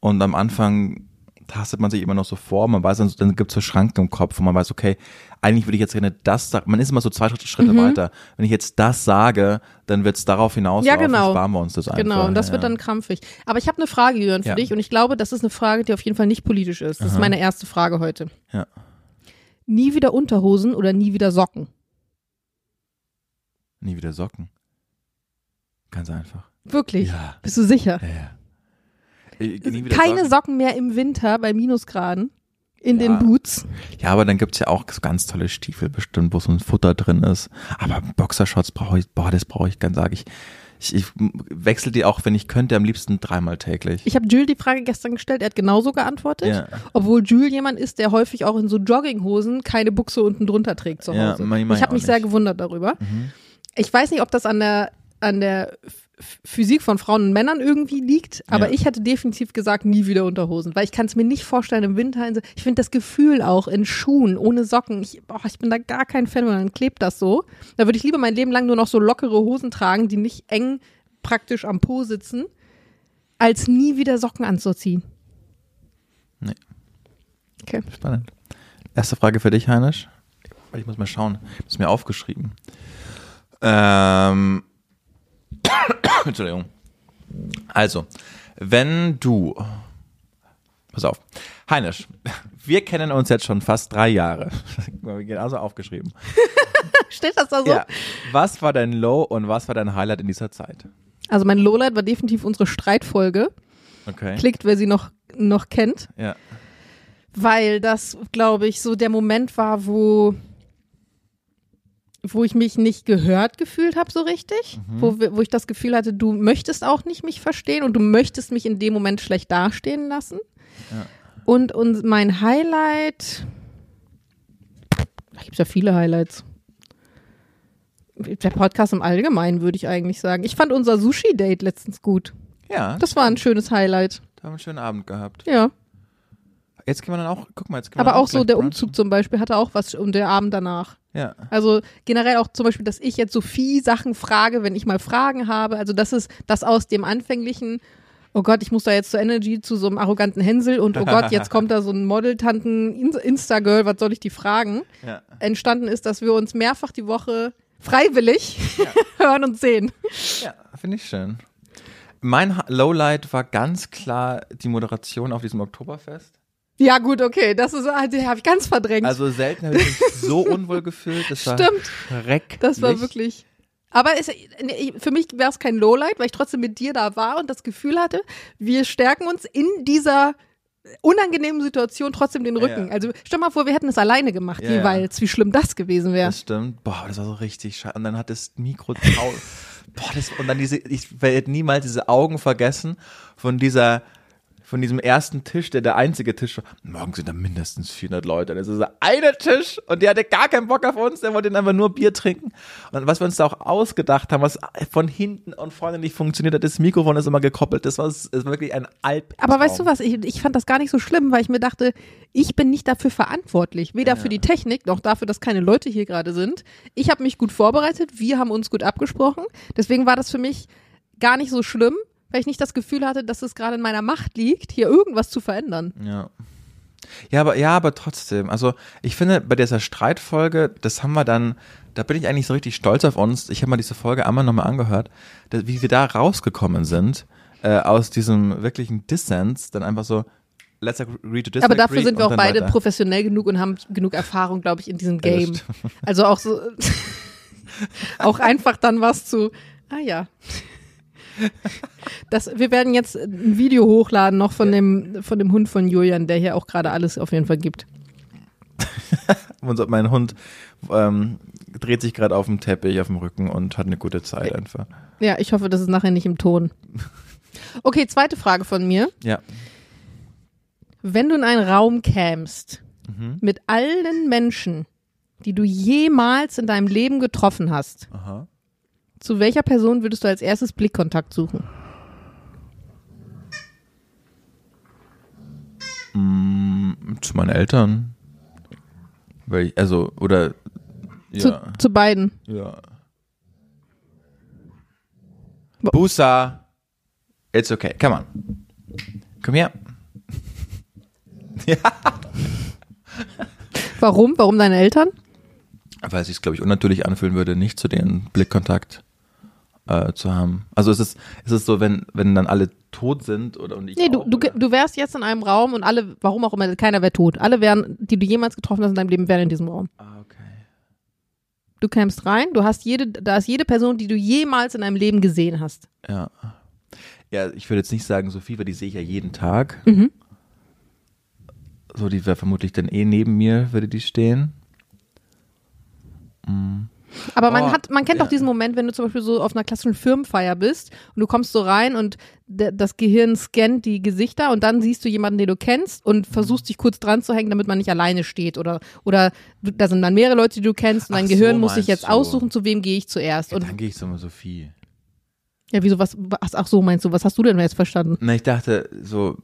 Und am Anfang tastet man sich immer noch so vor, man weiß, dann, dann gibt es so Schranken im Kopf, wo man weiß, okay, eigentlich würde ich jetzt gerne das sagen. Man ist immer so zwei Schritte, Schritte weiter. Wenn ich jetzt das sage, dann wird es darauf hinaus, Mhm. Ja, genau. sparen wir uns das einfach. Genau, und das ja. wird dann krampfig. Aber ich habe eine Frage, Jörn, für Ja. dich und ich glaube, das ist eine Frage, die auf jeden Fall nicht politisch ist. Das ist meine erste Frage heute. Ja. Nie wieder Unterhosen oder nie wieder Socken? Nie wieder Socken. Ganz einfach. Wirklich? Ja. Bist du sicher? Ja, ja. Äh, nie wieder Keine Socken. Socken mehr im Winter bei Minusgraden in Ja. den Boots. Ja, aber dann gibt's ja auch ganz tolle Stiefel bestimmt, wo so ein Futter drin ist. Aber Boxershorts brauche ich, boah, das brauche ich ganz, sage ich. Ich, ich wechsle die auch, wenn ich könnte, am liebsten dreimal täglich. Ich habe Jules die Frage gestern gestellt, er hat genauso geantwortet. Ja. Obwohl Jules jemand ist, der häufig auch in so Jogginghosen keine Buchse unten drunter trägt zu Ja, Hause. ich- mach ich habe mich sehr nicht. Mhm. gewundert darüber. Ich weiß nicht, ob das an der, an der Physik von Frauen und Männern irgendwie liegt, aber Ja. ich hätte definitiv gesagt, nie wieder Unterhosen, weil ich kann es mir nicht vorstellen im Winter. Ich finde das Gefühl auch in Schuhen ohne Socken, ich, boah, ich bin da gar kein Fan, weil dann klebt das so. Da würde ich lieber mein Leben lang nur noch so lockere Hosen tragen, die nicht eng praktisch am Po sitzen, als nie wieder Socken anzuziehen. Nee. Okay. Spannend. Erste Frage für dich, Heinisch. Ich muss mal schauen. Ich habe es mir aufgeschrieben. Ähm. Entschuldigung. Also, wenn du. Pass auf. Heinisch, wir kennen uns jetzt schon fast drei Jahre. Genauso aufgeschrieben. Steht das da so? Ja. Was war dein Low und was war dein Highlight in dieser Zeit? Also mein Lowlight war definitiv unsere Streitfolge. Okay. Klickt, wer sie noch, noch kennt. Ja. Weil das, glaube ich, so der Moment war, wo, wo ich mich nicht gehört gefühlt habe so richtig. Wo, wir- wo ich das Gefühl hatte, du möchtest auch nicht mich verstehen und du möchtest mich in dem Moment schlecht dastehen lassen. Und, und mein Highlight, da gibt es ja viele Highlights. Der Podcast im Allgemeinen, würde ich eigentlich sagen. Ich fand unser Sushi-Date letztens gut. Ja, Das war ein schönes Highlight. da haben wir einen schönen Abend gehabt. Ja. Jetzt gehen wir dann auch, guck mal, jetzt gehen wir Aber dann auch so gleich der brunchen. Umzug zum Beispiel hatte auch was und der Abend danach. Ja. Also generell auch zum Beispiel, dass ich jetzt Sophie Sachen frage, wenn ich mal Fragen habe. Also das ist das aus dem anfänglichen, oh Gott, ich muss da jetzt zur Energy zu so einem arroganten Hänsel und oh Gott, jetzt kommt da so ein Model-Tanten-Insta-Girl, was soll ich die fragen? Ja. Entstanden ist, dass wir uns mehrfach die Woche freiwillig hören und sehen. Ja, finde ich schön. Mein Lowlight war ganz klar die Moderation auf diesem Oktoberfest. Ja gut, okay, das ist, ah, die habe ich ganz verdrängt. Also selten habe ich mich so unwohl gefühlt. Das war Stimmt. schrecklich. Das war wirklich. Aber es, für mich wäre es kein Lowlight, weil ich trotzdem mit dir da war und das Gefühl hatte, wir stärken uns in dieser unangenehmen Situation trotzdem den Rücken. Ja. Also stell mal vor, wir hätten es alleine gemacht Ja, jeweils, wie schlimm das gewesen wäre. Das stimmt. Boah, das war so richtig scheiße. Und dann hat das Mikro Boah, das, und dann diese, ich werde niemals diese Augen vergessen von dieser, von diesem ersten Tisch, der der einzige Tisch war. Morgen sind da mindestens 400 Leute. Und das ist dieser eine Tisch und der hatte gar keinen Bock auf uns, der wollte einfach nur Bier trinken. Und was wir uns da auch ausgedacht haben, was von hinten und vorne nicht funktioniert hat, das Mikrofon ist immer gekoppelt. Das war, das war wirklich ein Alp. Aber weißt du was, ich, ich fand das gar nicht so schlimm, weil ich mir dachte, ich bin nicht dafür verantwortlich. Weder für die Technik noch dafür, dass keine Leute hier gerade sind. Ich habe mich gut vorbereitet, wir haben uns gut abgesprochen. Deswegen war das für mich gar nicht so schlimm, weil ich nicht das Gefühl hatte, dass es gerade in meiner Macht liegt, hier irgendwas zu verändern. Ja. Ja, aber ja, aber trotzdem. Also ich finde, bei dieser Streitfolge, das haben wir dann, da bin ich eigentlich so richtig stolz auf uns. Ich habe mal diese Folge einmal nochmal angehört, da, wie wir da rausgekommen sind äh, aus diesem wirklichen Dissens, dann einfach so, let's agree to disagree. Aber dafür sind wir auch beide weiter. professionell genug und haben genug Erfahrung, glaube ich, in diesem Game. Also auch so, auch einfach dann was zu, ah ja. Das, wir werden jetzt ein Video hochladen noch von dem, von dem Hund von Julian, der hier auch gerade alles auf jeden Fall gibt. Mein Hund ähm, dreht sich gerade auf dem Teppich, auf dem Rücken und hat eine gute Zeit einfach. Ja, ich hoffe, das ist nachher nicht im Ton. Okay, zweite Frage von mir. Ja. Wenn du in einen Raum kämst Mhm. mit allen Menschen, die du jemals in deinem Leben getroffen hast, Aha. Zu welcher Person würdest du als erstes Blickkontakt suchen? Zu meinen Eltern. Weil ich, also, oder ja. Zu, zu beiden. Ja. Busa. It's okay. Come on. Komm her. ja. Warum? Warum deine Eltern? Weil es sich, glaube ich, unnatürlich anfühlen würde, nicht zu denen Blickkontakt äh, zu haben. Also es ist, es ist so, wenn, wenn dann alle tot sind oder und ich Nee, du, auch, du, oder? du wärst jetzt in einem Raum und alle, warum auch immer, keiner wäre tot. Alle wären, die du jemals getroffen hast in deinem Leben, wären in diesem Raum. Ah, okay. Du kämst rein, du hast jede, da ist jede Person, die du jemals in deinem Leben gesehen hast. Ja. Ja, ich würde jetzt nicht sagen, Sophie, weil die sehe ich ja jeden Tag. Mhm. So, die wäre vermutlich dann eh neben mir, würde die stehen. Aber man Oh, hat, man kennt ja. auch diesen Moment, wenn du zum Beispiel so auf einer klassischen Firmenfeier bist und du kommst so rein und das Gehirn scannt die Gesichter und dann siehst du jemanden, den du kennst und versuchst dich kurz dran zu hängen, damit man nicht alleine steht oder oder du, da sind dann mehrere Leute, die du kennst und Ach dein so, Gehirn muss sich jetzt du. aussuchen, zu wem gehe ich zuerst. Und Dann gehe ich so mal Sophie. ja, wieso was? was- Ach so, meinst du? Was hast du denn jetzt verstanden? Na, ich dachte so,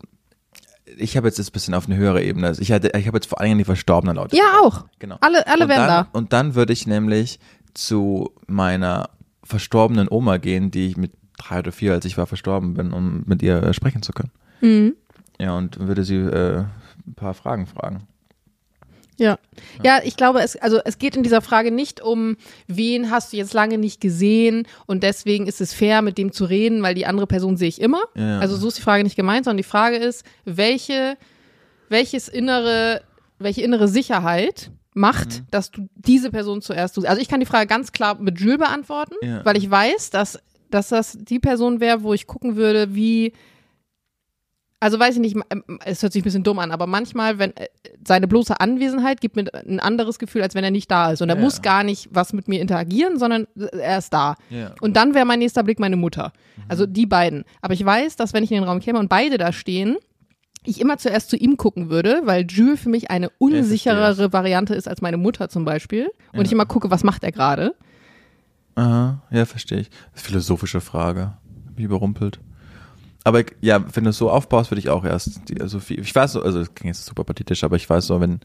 ich habe jetzt das bisschen auf eine höhere Ebene. Also Ich hatte, ich habe jetzt vor allen Dingen die verstorbenen Leute. Ja, auch. Genau. Alle, alle und wären dann, da. Und dann würde ich nämlich zu meiner verstorbenen Oma gehen, die ich mit drei oder vier, als ich war, verstorben bin, um mit ihr äh, sprechen zu können. Mhm. Ja, und würde sie äh, ein paar Fragen fragen. Ja. Ja, ich glaube, es, also es geht in dieser Frage nicht um, wen hast du jetzt lange nicht gesehen und deswegen ist es fair, mit dem zu reden, weil die andere Person sehe ich immer. Ja. Also so ist die Frage nicht gemeint, sondern die Frage ist, welche, welches innere, welche innere Sicherheit macht, Mhm. dass du diese Person zuerst suchst. Also ich kann die Frage ganz klar mit Jules beantworten, Ja. weil ich weiß, dass, dass das die Person wäre, wo ich gucken würde, wie also weiß ich nicht, ähm, es hört sich ein bisschen dumm an, aber manchmal, wenn äh, seine bloße Anwesenheit gibt mir ein anderes Gefühl, als wenn er nicht da ist. Und er Ja. muss gar nicht was mit mir interagieren, sondern äh, er ist da. Ja. Und dann wäre mein nächster Blick meine Mutter. Mhm. Also die beiden. Aber ich weiß, dass wenn ich in den Raum käme und beide da stehen, ich immer zuerst zu ihm gucken würde, weil Jules für mich eine unsicherere Variante ist als meine Mutter zum Beispiel. Und Ja. ich immer gucke, was macht er gerade. Aha, ja, verstehe ich. Philosophische Frage. Mich überrumpelt. Aber ja, wenn du es so aufbaust, würde ich auch erst, die, also ich weiß so, also das klingt jetzt super pathetisch, aber ich weiß so, wenn,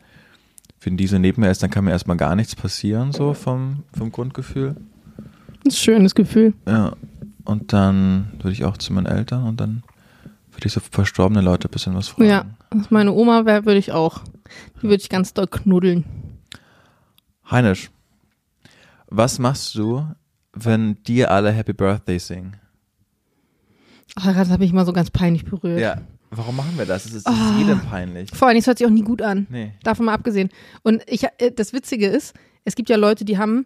wenn diese neben mir ist, dann kann mir erstmal gar nichts passieren, so vom, vom Grundgefühl. Das ist ein schönes Gefühl. Ja. Und dann würde ich auch zu meinen Eltern und dann würde ich so verstorbene Leute ein bisschen was fragen. Ja, dass meine Oma wäre, würde ich auch. Die würde ich ganz doll knuddeln. Heinisch, was machst du, wenn dir alle Happy Birthday singen? Ach, das habe ich mal so ganz peinlich berührt. Ja. Warum machen wir das? Es ist, es ist jedem peinlich. Vor allem, es hört sich auch nie gut an. Nee. Davon mal abgesehen. Und ich, äh, das Witzige ist, es gibt ja Leute, die haben,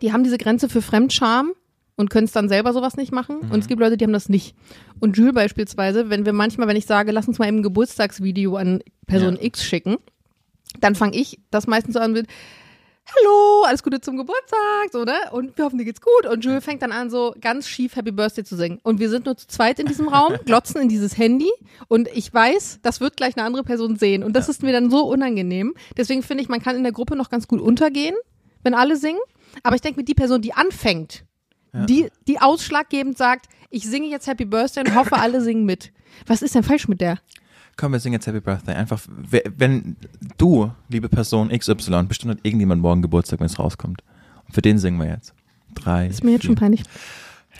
die haben diese Grenze für Fremdscham und können es dann selber sowas nicht machen. Und es gibt Leute, die haben das nicht. Und Jules beispielsweise, wenn wir manchmal, wenn ich sage, lass uns mal eben ein Geburtstagsvideo an Person Ja. X schicken, dann fange ich das meistens so an mit, Hallo, alles Gute zum Geburtstag, so, ne? Und wir hoffen, dir geht's gut. Und Jules fängt dann an, so ganz schief Happy Birthday zu singen. Und wir sind nur zu zweit in diesem Raum, glotzen in dieses Handy. Und ich weiß, das wird gleich eine andere Person sehen. Und das ist mir dann so unangenehm. Deswegen finde ich, man kann in der Gruppe noch ganz gut untergehen, wenn alle singen. Aber ich denke mir, die Person, die anfängt, die, die ausschlaggebend sagt, ich singe jetzt Happy Birthday und hoffe, alle singen mit. Was ist denn falsch mit der? Komm, wir singen jetzt Happy Birthday. Einfach, we- wenn du, liebe Person XY, bestimmt hat irgendjemand morgen Geburtstag, wenn es rauskommt. Und für den singen wir jetzt. Drei. Ist mir jetzt schon peinlich.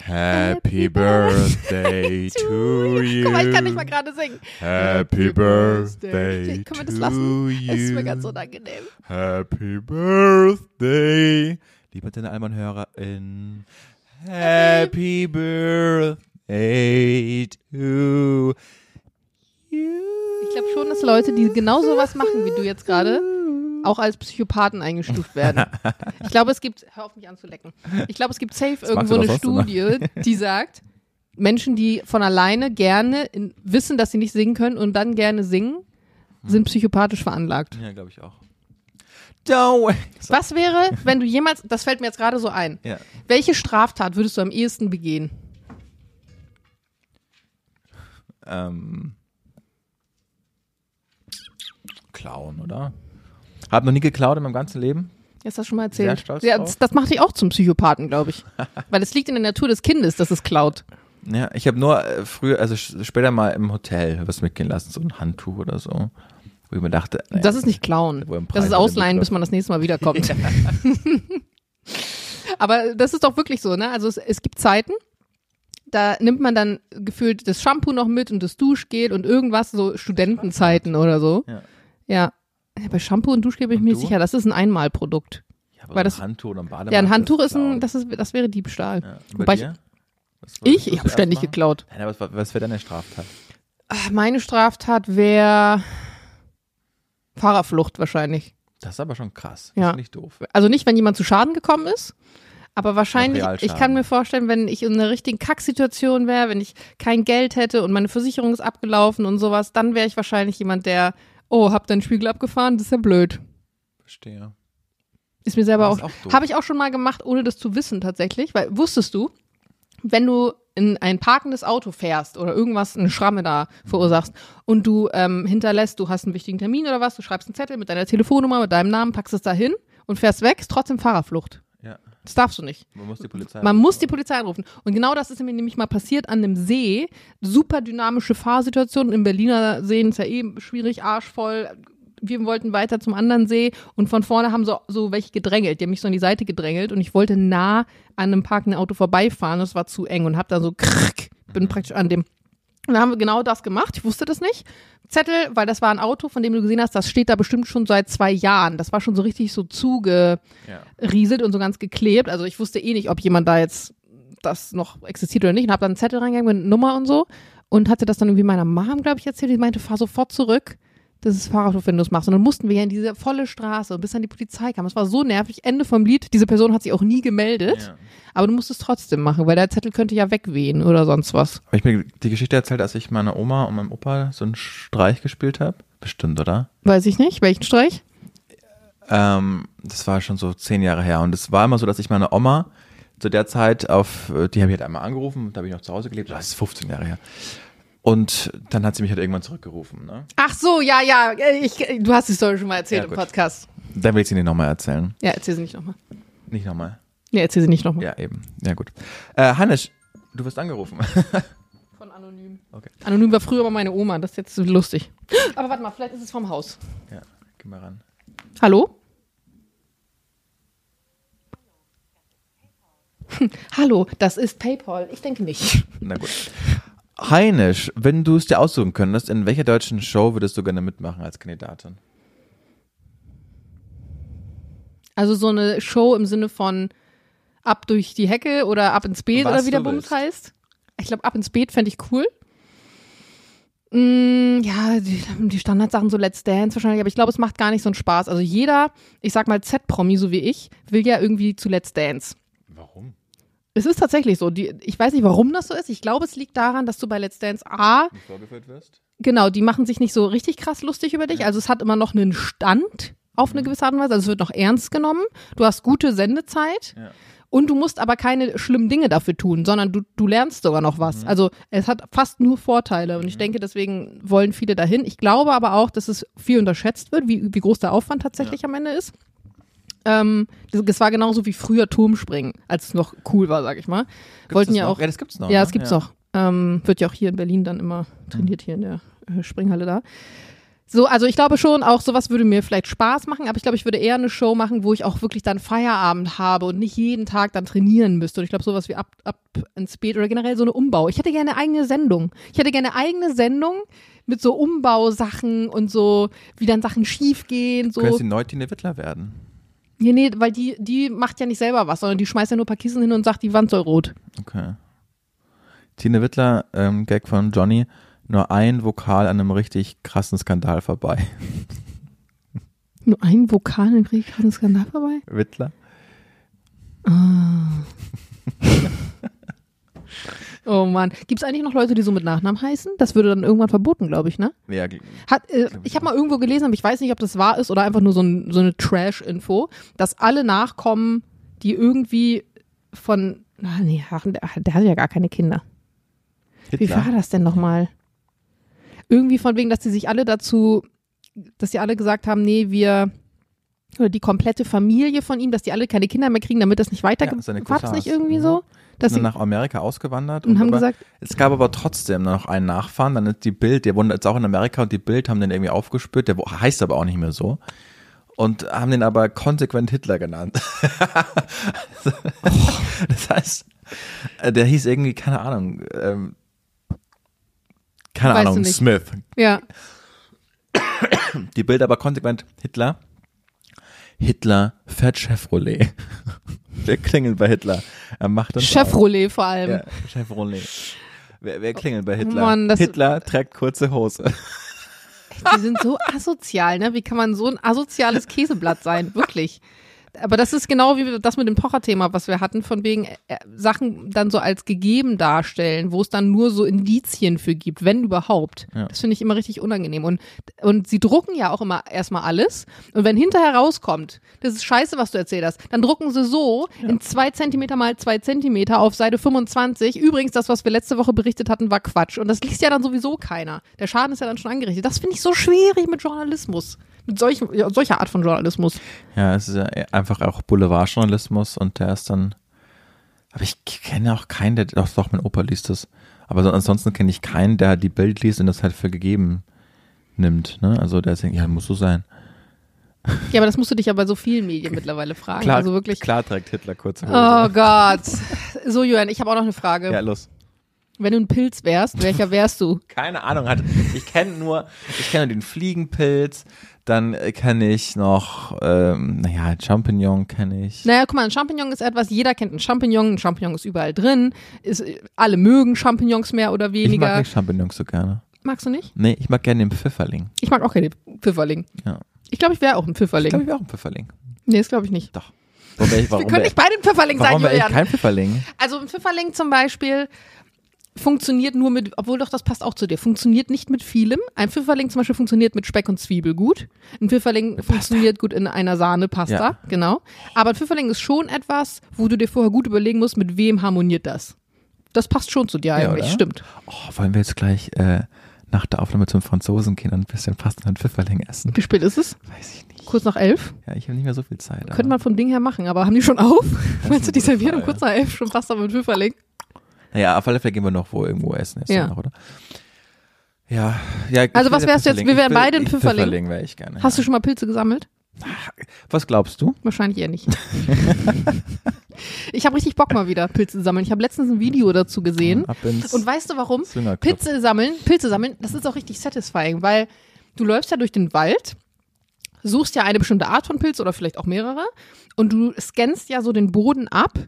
Happy Birthday to you. Guck mal, ich kann nicht mal gerade singen. Happy Birthday Können wir das lassen? Das ist mir ganz unangenehm. Happy Birthday. Liebe Antenne Allmann HörerInnen. Happy Birthday to you. Ich glaube schon, dass Leute, die genau sowas machen wie du jetzt gerade, auch als Psychopathen eingestuft werden. Ich glaube, es gibt, hör auf mich anzulecken. Ich glaube, es gibt safe machst irgendwo eine. Studie, die sagt, Menschen, die von alleine gerne in, wissen, dass sie nicht singen können und dann gerne singen, sind psychopathisch veranlagt. Ja, glaube ich auch. Don't. So. Was wäre, wenn du jemals, das fällt mir jetzt gerade so ein, Ja. welche Straftat würdest du am ehesten begehen? Ähm, klauen, oder? Hab noch nie geklaut in meinem ganzen Leben. Hast du das schon mal erzählt? Sehr stolz ja, das, das macht dich auch zum Psychopathen, glaube ich. Weil es liegt in der Natur des Kindes, dass es klaut. Ja, ich habe nur äh, früher, also später mal im Hotel was mitgehen lassen, so ein Handtuch oder so. Wo ich mir dachte, naja, Das ist nicht klauen. Das ist ausleihen, bis man das nächste Mal wiederkommt. Aber das ist doch wirklich so, ne? Also es, es gibt Zeiten, da nimmt man dann gefühlt das Shampoo noch mit und das Duschgel und irgendwas, so Studentenzeiten oder so. Ja. Ja. Ja, Bei Shampoo und Duschgel bin ich mir du? sicher, das ist ein Einmalprodukt. ja, aber weil das- ein Handtuch oder ein Bademantel. Ja, ein Handtuch ist ein, das ist, das wäre Diebstahl. Ja. Wobei Bei ich- Ich, ich habe ständig geklaut. Nein, was, was wäre deine Straftat? Meine Straftat wäre Fahrerflucht wahrscheinlich. Das ist aber schon krass. Ja. Das ist nicht doof. Also nicht, wenn jemand zu Schaden gekommen ist, aber wahrscheinlich, ich kann mir vorstellen, wenn ich in einer richtigen Kacksituation wäre, wenn ich kein Geld hätte und meine Versicherung ist abgelaufen und sowas, dann wäre ich wahrscheinlich jemand, der, oh, hab deinen Spiegel abgefahren, das ist ja blöd. Verstehe. Ist mir selber Das auch, auch habe ich auch schon mal gemacht, ohne das zu wissen tatsächlich, weil wusstest du, wenn du in ein parkendes Auto fährst oder irgendwas, eine Schramme da verursachst und du ähm, hinterlässt, du hast einen wichtigen Termin oder was, du schreibst einen Zettel mit deiner Telefonnummer, mit deinem Namen, packst es da hin und fährst weg, ist trotzdem Fahrerflucht. Ja. Das darfst du nicht. Man muss die Polizei. Man muss die Polizei anrufen. Und genau das ist mir nämlich mal passiert an einem See. Super dynamische Fahrsituation. Im Berliner Seen ist ja eh schwierig, arschvoll. Wir wollten weiter zum anderen See und von vorne haben so, so welche gedrängelt. Die haben mich so an die Seite gedrängelt und ich wollte nah an einem parkenden Auto vorbeifahren. Das war zu eng und hab da so krrk, bin praktisch an dem. Und dann haben wir genau das gemacht. Ich wusste das nicht. Zettel, weil das war ein Auto, von dem du gesehen hast, das steht da bestimmt schon seit zwei Jahren. Das war schon so richtig so zuge, Ja. und so ganz geklebt. Also ich wusste eh nicht, ob jemand da jetzt das noch existiert oder nicht. Und habe dann einen Zettel reingegangen mit Nummer und so und hatte das dann irgendwie meiner Mom, glaube ich, erzählt. Die meinte, fahr sofort zurück. Das ist Fahrradhof, wenn du es machst. Und dann mussten wir ja in diese volle Straße, bis dann die Polizei kam. Es war so nervig. Ende vom Lied. Diese Person hat sich auch nie gemeldet. Ja. Aber du musst es trotzdem machen, weil der Zettel könnte ja wegwehen oder sonst was. Habe ich mir die Geschichte erzählt, als ich meiner Oma und meinem Opa so einen Streich gespielt habe? Bestimmt, oder? Weiß ich nicht. Welchen Streich? Ähm, das war schon so zehn Jahre her. Und es war immer so, dass ich meine Oma zu der Zeit auf, äh, die habe ich halt einmal angerufen, da habe ich noch zu Hause gelebt, das ist 15 Jahre her. Und dann hat sie mich halt irgendwann zurückgerufen. Ne? Ach so, ja, ja. Ich, du hast die Story schon mal erzählt Ja, im. Podcast. Dann will ich sie nicht nochmal erzählen. Ja, erzähl sie nicht nochmal. Nicht nochmal. Nee, erzähl sie nicht nochmal. Ja, eben. Ja, gut. Äh, Hannes, du wirst angerufen. Von anonym. Okay. Anonym war früher aber meine Oma, das ist jetzt so lustig. Aber warte mal, vielleicht ist es vom Haus. Ja, geh mal ran. Hallo? Hallo, das ist PayPal. Ich denke nicht. Na gut. Heinisch, wenn du es dir aussuchen könntest, in welcher deutschen Show würdest du gerne mitmachen als Kandidatin? Also so eine Show im Sinne von ab durch die Hecke oder ab ins Beet Was oder wie der Bums heißt. Ich glaube, ab ins Beet fände ich cool. Mm, ja, die, die Standardsachen, so Let's Dance wahrscheinlich, aber ich glaube, es macht gar nicht so einen Spaß. Also jeder, ich sag mal Z-Promi, so wie ich, will ja irgendwie zu Let's Dance. Es ist tatsächlich so. Die, ich weiß nicht, warum das so ist. Ich glaube, es liegt daran, dass du bei Let's Dance A, vorgeführt wirst? genau, die machen sich nicht so richtig krass lustig über dich. Also es hat immer noch einen Stand auf eine gewisse Art und Weise. Also es wird noch ernst genommen. Du hast gute Sendezeit. Ja. Und du musst aber keine schlimmen Dinge dafür tun, sondern du, du lernst sogar noch was. Also es hat fast nur Vorteile. Und ich denke, deswegen wollen viele dahin. Ich glaube aber auch, dass es viel unterschätzt wird, wie, wie groß der Aufwand tatsächlich am Ende ist. Ähm, das, das war genauso wie früher Turmspringen, als es noch cool war, sag ich mal. Gibt's Wollten das ja noch? auch. Ja, das gibt's noch. Ja, ne? es gibt's noch. Ähm, wird ja auch hier in Berlin dann immer trainiert, hier in der äh, Springhalle da. So, also ich glaube schon, auch sowas würde mir vielleicht Spaß machen, aber ich glaube, ich würde eher eine Show machen, wo ich auch wirklich dann Feierabend habe und nicht jeden Tag dann trainieren müsste. Und ich glaube, sowas wie ab, ab ins Bett oder generell so eine Umbau. Ich hätte gerne eine eigene Sendung. Ich hätte gerne eine eigene Sendung mit so Umbausachen und so, wie dann Sachen schief gehen. Du So. könntest die Neutine Wittler werden. Nee, nee, weil die, die macht ja nicht selber was, sondern die schmeißt ja nur ein paar Kissen hin und sagt, die Wand soll rot. Okay. Tine Wittler, ähm, Gag von Johnny, nur ein Vokal an einem richtig krassen Skandal vorbei. Nur ein Vokal in Krieg hat einen Skandal vorbei? Wittler? Oh Mann. Gibt es eigentlich noch Leute, die so mit Nachnamen heißen? Das würde dann irgendwann verboten, glaube ich, ne? Ja, Hat, äh, ich habe mal irgendwo gelesen, aber ich weiß nicht, ob das wahr ist oder einfach nur so, ein, so eine Trash-Info, dass alle Nachkommen, die irgendwie von. Ach nee, ach, der, der hatte ja gar keine Kinder. Wie Hitler. war das denn nochmal? Irgendwie von wegen, dass die sich alle dazu, dass die alle gesagt haben, nee, wir, oder die komplette Familie von ihm, dass die alle keine Kinder mehr kriegen, damit das nicht weiter Ja, War das nicht irgendwie Mhm. so? Dass sind sie, nach Amerika ausgewandert und haben aber, gesagt, es gab aber trotzdem noch einen Nachfahren, dann ist die Bild, der wohnt jetzt auch in Amerika und die Bild haben den irgendwie aufgespürt, der heißt aber auch nicht mehr so. Und haben den aber konsequent Hitler genannt. das heißt, äh, der hieß irgendwie, keine Ahnung, ähm, keine Weißt du Ahnung. Smith. ja, Die Bild aber konsequent Hitler. Hitler fährt Chevrolet. Wer klingelt bei Hitler? Er macht das Chevrolet vor allem. Ja, Chevrolet. Wer, wer klingelt bei Hitler? Mann, Hitler trägt kurze Hose. Die sind so asozial, ne? Wie kann man so ein asoziales Käseblatt sein? Wirklich. Aber das ist genau wie das mit dem Pocher-Thema, was wir hatten, von wegen äh, Sachen dann so als gegeben darstellen, wo es dann nur so Indizien für gibt, wenn überhaupt. Ja. Das finde ich immer richtig unangenehm. Und, und sie drucken ja auch immer erstmal alles. Und wenn hinterher rauskommt, das ist scheiße, was du erzählt hast, dann drucken sie so in zwei Zentimeter mal zwei Zentimeter auf Seite 25. Übrigens, das, was wir letzte Woche berichtet hatten, war Quatsch. Und das liest ja dann sowieso keiner. Der Schaden ist ja dann schon angerichtet. Das finde ich so schwierig mit Journalismus. Mit solchen, ja, solcher Art von Journalismus. Ja, es ist ja einfach auch Boulevardjournalismus und der ist dann. Aber ich kenne auch keinen, der. Doch, doch, mein Opa liest das. Aber so, ansonsten kenne ich keinen, der die Bild liest und das halt für gegeben nimmt. Ne? Also der denkt, ja, muss so sein. Ja, aber das musst du dich ja bei so vielen Medien mittlerweile fragen. Klar, also wirklich. klar trägt Hitler Hose. Oh Gott. So, Julian, ich habe auch noch eine Frage. Ja, los. Wenn du ein Pilz wärst, welcher wärst du? Keine Ahnung. Ich kenne nur, ich kenne den Fliegenpilz, dann äh, kenne ich noch, ähm, naja, Champignon kenne ich. Naja, guck mal, ein Champignon ist etwas, jeder kennt einen Champignon, ein Champignon ist überall drin, ist, alle mögen Champignons mehr oder Ich weniger. mag nicht Champignons so gerne. Magst du nicht? Nee, ich mag gerne den Pfifferling. Ich mag auch keine Pfifferling. Ja. Ich glaube, ich wäre auch ein Ich glaube, Pfifferling. ich wäre auch ein Pfifferling. Nee, das glaube ich nicht. Doch. Ich, Wir können nicht beide ein Pfifferling sein, wäre ich Julian. kein Pfifferling? Also ein Pfifferling zum Beispiel funktioniert nur mit, obwohl doch das passt auch zu dir, funktioniert nicht mit vielem. Ein Pfifferling zum Beispiel funktioniert mit Speck und Zwiebel gut. Ein Pfifferling funktioniert gut in einer Sahnepasta, Ja. genau. Aber ein Pfifferling ist schon etwas, wo du dir vorher gut überlegen musst, mit wem harmoniert das. Das passt schon zu dir eigentlich, oder? stimmt. Oh, wollen wir jetzt gleich äh, nach der Aufnahme zum Franzosen gehen und ein bisschen Pasta und Pfifferling essen? Wie spät ist es? Weiß ich nicht. Kurz nach elf? Ja, ich habe nicht mehr so viel Zeit. Könnte man vom Ding her machen, aber haben die schon auf? Meinst du, die servieren um kurz nach elf schon Pasta mit Pfifferling? Naja, auf alle Fälle gehen wir noch wo irgendwo essen jetzt Ja. noch, oder? Ja, ja. Also was wärst du jetzt? Wir wären beide ich- Pfifferling. Pfifferling wäre ich gerne. Hast du ja. schon mal Pilze gesammelt? Was glaubst du? Wahrscheinlich eher nicht. ich habe richtig Bock mal wieder Pilze zu sammeln. Ich habe letztens ein Video dazu gesehen. Und weißt du warum? Pilze sammeln, Pilze sammeln, das ist auch richtig satisfying, weil du läufst ja durch den Wald, suchst ja eine bestimmte Art von Pilz oder vielleicht auch mehrere und du scannst ja so den Boden ab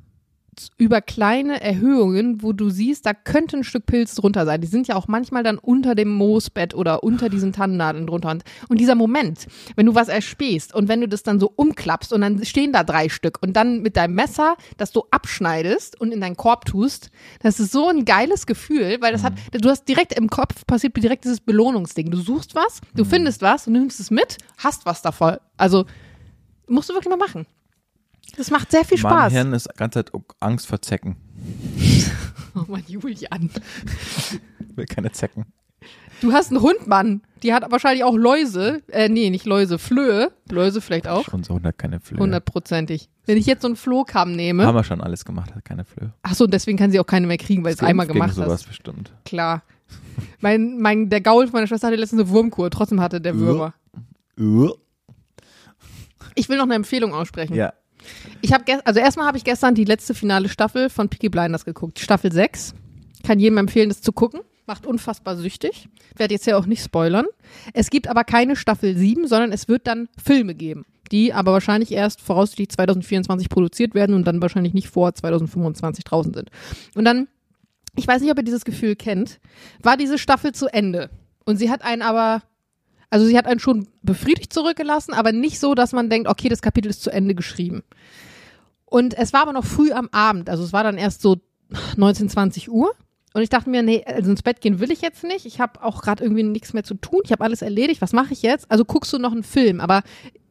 über kleine Erhöhungen, wo du siehst, da könnte ein Stück Pilz drunter sein. Die sind ja auch manchmal dann unter dem Moosbett oder unter diesen Tannennadeln drunter. Und, und dieser Moment, wenn du was erspähst und wenn du das dann so umklappst und dann stehen da drei Stück und dann mit deinem Messer, das du abschneidest und in deinen Korb tust, das ist so ein geiles Gefühl, weil das hat, du hast direkt im Kopf passiert direkt dieses Belohnungsding. Du suchst was, du findest was und nimmst es mit, hast was davon. Also musst du wirklich mal machen. Das macht sehr viel Mein Spaß. Hirn ist die ganze Zeit Angst vor Zecken. Oh Mann, Julian. Ich will keine Zecken. Du hast einen Hund, Mann. Die hat wahrscheinlich auch Läuse. Äh, nee, nicht Läuse, Flöhe. Läuse vielleicht auch. Schon so 100 keine Flöhe. Hundertprozentig. Wenn ich jetzt so einen Flohkamm nehme. Haben wir schon alles gemacht, hat keine Flöhe. Achso, deswegen kann sie auch keine mehr kriegen, weil es einmal gemacht sowas hast. bestimmt. Klar. Mein, mein, der Gaul von meiner Schwester hatte letztens eine Wurmkur. Trotzdem hatte der Würmer. Ich will noch eine Empfehlung aussprechen. Ja. Ich habe also erstmal habe ich gestern die letzte finale Staffel von Peaky Blinders geguckt, Staffel 6. Kann jedem empfehlen, das zu gucken. Macht unfassbar süchtig. Werde jetzt ja auch nicht spoilern. Es gibt aber keine Staffel 7, sondern es wird dann Filme geben, die aber wahrscheinlich erst voraussichtlich 2024 produziert werden und dann wahrscheinlich nicht vor 2025 draußen sind. Und dann, ich weiß nicht, ob ihr dieses Gefühl kennt, war diese Staffel zu Ende. Und sie hat einen aber also sie hat einen schon befriedigt zurückgelassen, aber nicht so, dass man denkt, okay, das Kapitel ist zu Ende geschrieben. Und es war aber noch früh am Abend, also es war dann erst so 19, 20 Uhr. Und ich dachte mir, nee, also ins Bett gehen will ich jetzt nicht. Ich habe auch gerade irgendwie nichts mehr zu tun. Ich habe alles erledigt. Was mache ich jetzt? Also guckst du noch einen Film. Aber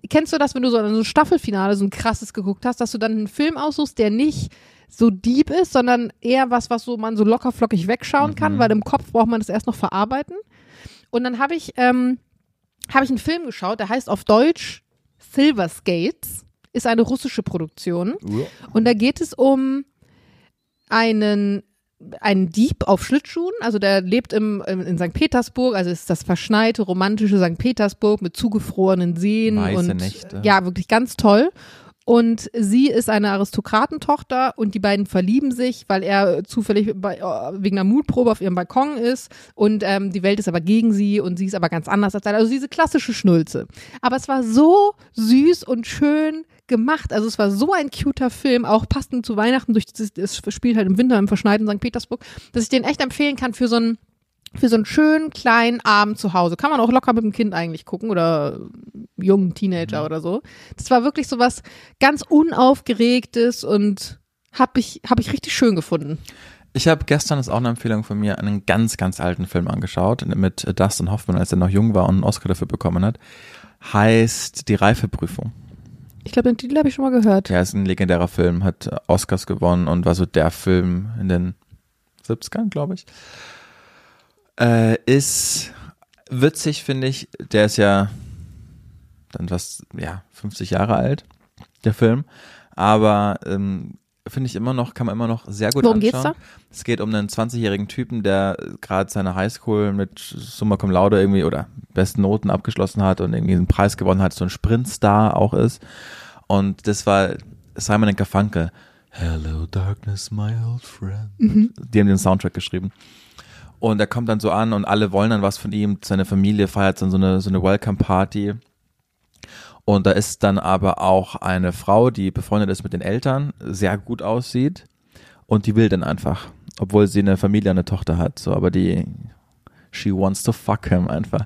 kennst du das, wenn du so ein Staffelfinale, so ein krasses geguckt hast, dass du dann einen Film aussuchst, der nicht so deep ist, sondern eher was, was so man so locker flockig wegschauen kann, weil im Kopf braucht man das erst noch verarbeiten. Und dann habe ich ähm, habe ich einen Film geschaut, der heißt auf Deutsch Silver Skates, ist eine russische Produktion. Und da geht es um einen, einen Dieb auf Schlittschuhen, also der lebt im, im, in St. Petersburg, also ist das verschneite, romantische St. Petersburg mit zugefrorenen Seen Weiße und Nächte. ja, wirklich ganz toll. Und sie ist eine Aristokratentochter und die beiden verlieben sich, weil er zufällig bei, äh, wegen einer Mutprobe auf ihrem Balkon ist und ähm, die Welt ist aber gegen sie und sie ist aber ganz anders als er. Also diese klassische Schnulze. Aber es war so süß und schön gemacht. Also es war so ein cuter Film, auch passend zu Weihnachten. Durch dieses, es spielt halt im Winter im verschneiten St. Petersburg, dass ich den echt empfehlen kann für so einen für so einen schönen kleinen Abend zu Hause. Kann man auch locker mit dem Kind eigentlich gucken oder jungen Teenager oder so. Das war wirklich so was ganz unaufgeregtes und hab ich, hab ich richtig schön gefunden. Ich habe gestern, das ist auch eine Empfehlung von mir, einen ganz, ganz alten Film angeschaut mit Dustin Hoffman, als er noch jung war und einen Oscar dafür bekommen hat. Heißt Die Reifeprüfung. Ich glaube, den Titel habe ich schon mal gehört. Ja, ist ein legendärer Film, hat Oscars gewonnen und war so der Film in den 70ern, glaube ich. Äh, ist witzig, finde ich. Der ist ja dann was, ja, 50 Jahre alt, der Film. Aber ähm, finde ich immer noch, kann man immer noch sehr gut Worum anschauen. geht's da? Es geht um einen 20-jährigen Typen, der gerade seine Highschool mit Summa Cum Laude irgendwie oder besten Noten abgeschlossen hat und irgendwie einen Preis gewonnen hat, so ein Sprintstar auch ist. Und das war Simon Garfunkel. Hello Darkness, my old friend. Die haben den Soundtrack geschrieben. Und er kommt dann so an und alle wollen dann was von ihm. Seine Familie feiert dann so eine, so eine Welcome Party. Und da ist dann aber auch eine Frau, die befreundet ist mit den Eltern, sehr gut aussieht. Und die will dann einfach, obwohl sie eine Familie, eine Tochter hat, so, aber die, she wants to fuck him einfach.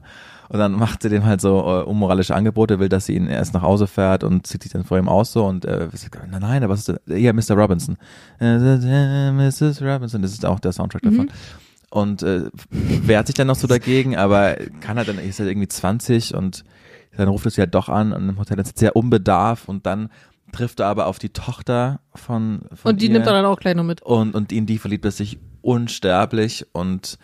Und dann macht sie dem halt so äh, unmoralische Angebote, will, dass sie ihn erst nach Hause fährt und zieht sich dann vor ihm aus so und äh, sagt, nein, nein, was ist das? Ja, Mr. Robinson. Äh, Mrs. Robinson, das ist auch der Soundtrack davon. Und äh, wehrt sich dann noch so dagegen, aber kann halt dann, ist halt irgendwie 20 und dann ruft er sie halt doch an und im Hotel ist sehr unbedarf und dann trifft er aber auf die Tochter von, von Und die ihr nimmt er dann auch gleich noch mit. und, und in die verliebt er sich unsterblich und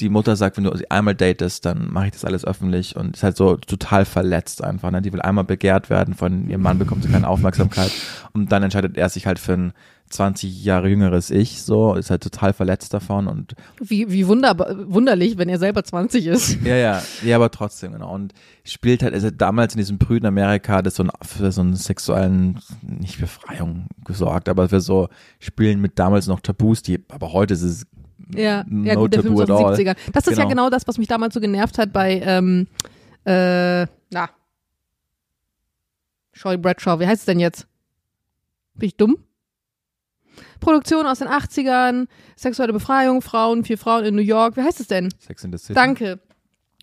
die Mutter sagt, wenn du sie einmal datest, dann mache ich das alles öffentlich und ist halt so total verletzt einfach. Ne? Die will einmal begehrt werden von ihrem Mann, bekommt sie keine Aufmerksamkeit und dann entscheidet er sich halt für ein 20 Jahre jüngeres Ich, so, ist halt total verletzt davon und Wie, wie wunderbar, wunderlich, wenn er selber 20 ist. ja, ja, ja, aber trotzdem, genau. Und spielt halt, also damals in diesem prüden Amerika, das so ein, für so einen sexuellen, nicht Befreiung gesorgt, aber für so Spielen mit damals noch Tabus, die, aber heute ist es Ja, ja no gut, der Film ist aus at den all. 70ern. Das ist ja Genau. genau das, was mich damals so genervt hat bei, ähm, äh, na, Shirley Bradshaw, wie heißt es denn jetzt? Bin ich dumm? Produktion aus den 80ern, sexuelle Befreiung, Frauen, vier Frauen in New York, wie heißt es denn? Sex in the City. Danke.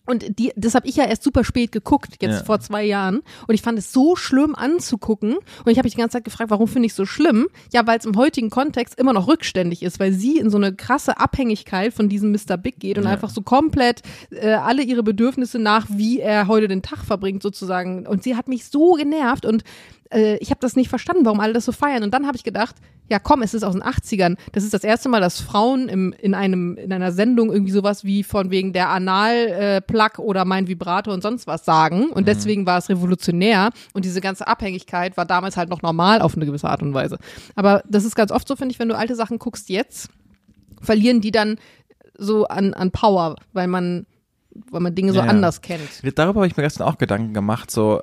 Und die, das habe ich ja erst super spät geguckt, jetzt Ja. vor zwei Jahren. Und ich fand es so schlimm anzugucken. Und ich habe mich die ganze Zeit gefragt, warum finde ich es so schlimm? Ja, weil es im heutigen Kontext immer noch rückständig ist, weil sie in so eine krasse Abhängigkeit von diesem Mr. Big geht und Ja. einfach so komplett äh, alle ihre Bedürfnisse nach, wie er heute den Tag verbringt, sozusagen. Und sie hat mich so genervt und äh, ich habe das nicht verstanden, warum alle das so feiern. Und dann habe ich gedacht, ja komm, es ist aus den 80ern. Das ist das erste Mal, dass Frauen im, in, einem, in einer Sendung irgendwie sowas wie von wegen der Anal-Plug oder mein Vibrator und sonst was sagen. Und deswegen war es revolutionär. Und diese ganze Abhängigkeit war damals halt noch normal auf eine gewisse Art und Weise. Aber das ist ganz oft so, finde ich, wenn du alte Sachen guckst jetzt, verlieren die dann so an, an Power, weil man, weil man Dinge so ja. anders kennt. Darüber habe ich mir gestern auch Gedanken gemacht, so,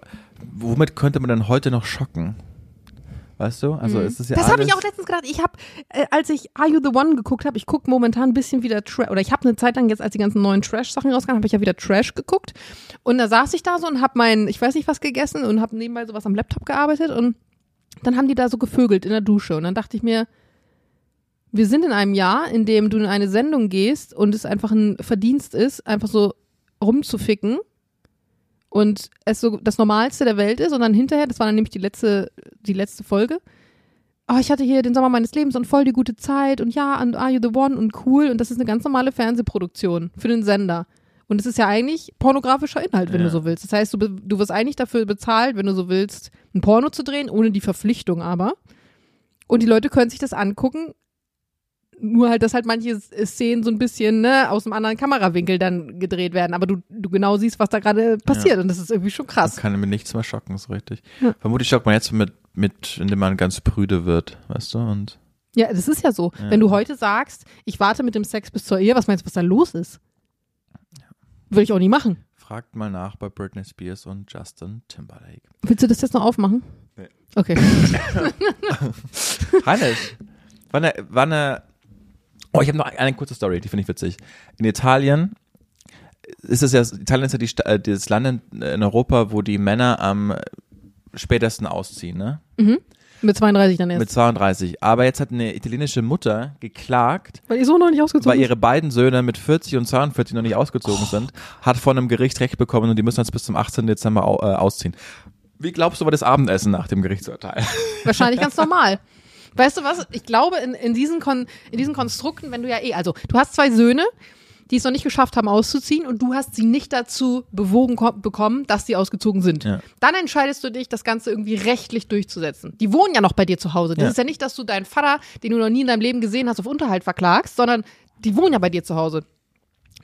womit könnte man denn heute noch schocken? Weißt du? Also ist es ja Mhm. Das habe ich auch letztens gedacht. Ich habe, äh, als ich Are You the One geguckt habe, ich gucke momentan ein bisschen wieder Trash, oder ich habe eine Zeit lang jetzt, als die ganzen neuen Trash-Sachen rauskamen, habe ich ja wieder Trash geguckt. Und da saß ich da so und habe mein, ich weiß nicht was gegessen und habe nebenbei sowas am Laptop gearbeitet und dann haben die da so gevögelt in der Dusche und dann dachte ich mir, wir sind in einem Jahr, in dem du in eine Sendung gehst und es einfach ein Verdienst ist, einfach so rumzuficken und es so das Normalste der Welt ist und dann hinterher, das war dann nämlich die letzte, die letzte Folge, oh, ich hatte hier den Sommer meines Lebens und voll die gute Zeit und ja, und Are You the One und cool und das ist eine ganz normale Fernsehproduktion für den Sender. Und es ist ja eigentlich pornografischer Inhalt, wenn Ja. du so willst. Das heißt, du, du wirst eigentlich dafür bezahlt, wenn du so willst, ein Porno zu drehen, ohne die Verpflichtung aber. Und die Leute können sich das angucken, nur halt, dass halt manche S- Szenen so ein bisschen ne, aus einem anderen Kamerawinkel dann gedreht werden, aber du, du genau siehst, was da gerade passiert und das ist irgendwie schon krass. kann mir nichts mehr schocken, so richtig. Ja. Vermutlich schockt man jetzt mit, mit, indem man ganz prüde wird, weißt du? Und Ja, das ist ja so. Ja. Wenn du heute sagst, ich warte mit dem Sex bis zur Ehe, was meinst du, was da los ist? Würde ich auch nie machen. fragt mal nach bei Britney Spears und Justin Timberlake. Willst du das jetzt noch aufmachen? Nee. Okay. Hannes, war eine, war eine, oh, ich habe noch eine kurze Story, die finde ich witzig. In Italien ist es ja, Italien ist ja die, äh, das Land in, Europa, wo die Männer am spätesten ausziehen, ne? Mit 32 dann erst. Mit 32. Aber jetzt hat eine italienische Mutter geklagt, weil ihr Sohn noch nicht ausgezogen weil ihre beiden Söhne mit 40 und 42 noch nicht ausgezogen sind, hat von einem Gericht Recht bekommen und die müssen jetzt bis zum 18. Dezember äh, ausziehen. Wie glaubst du, war das Abendessen nach dem Gerichtsurteil? Wahrscheinlich ganz normal. Weißt du was? Ich glaube, in, in, diesen Kon in diesen Konstrukten, wenn du ja eh, also du hast zwei Söhne, die es noch nicht geschafft haben auszuziehen und du hast sie nicht dazu bewogen ko- bekommen, dass sie ausgezogen sind. Ja. Dann entscheidest du dich, das Ganze irgendwie rechtlich durchzusetzen. Die wohnen ja noch bei dir zu Hause. Das Ja. ist ja nicht, dass du deinen Vater, den du noch nie in deinem Leben gesehen hast, auf Unterhalt verklagst, sondern die wohnen ja bei dir zu Hause.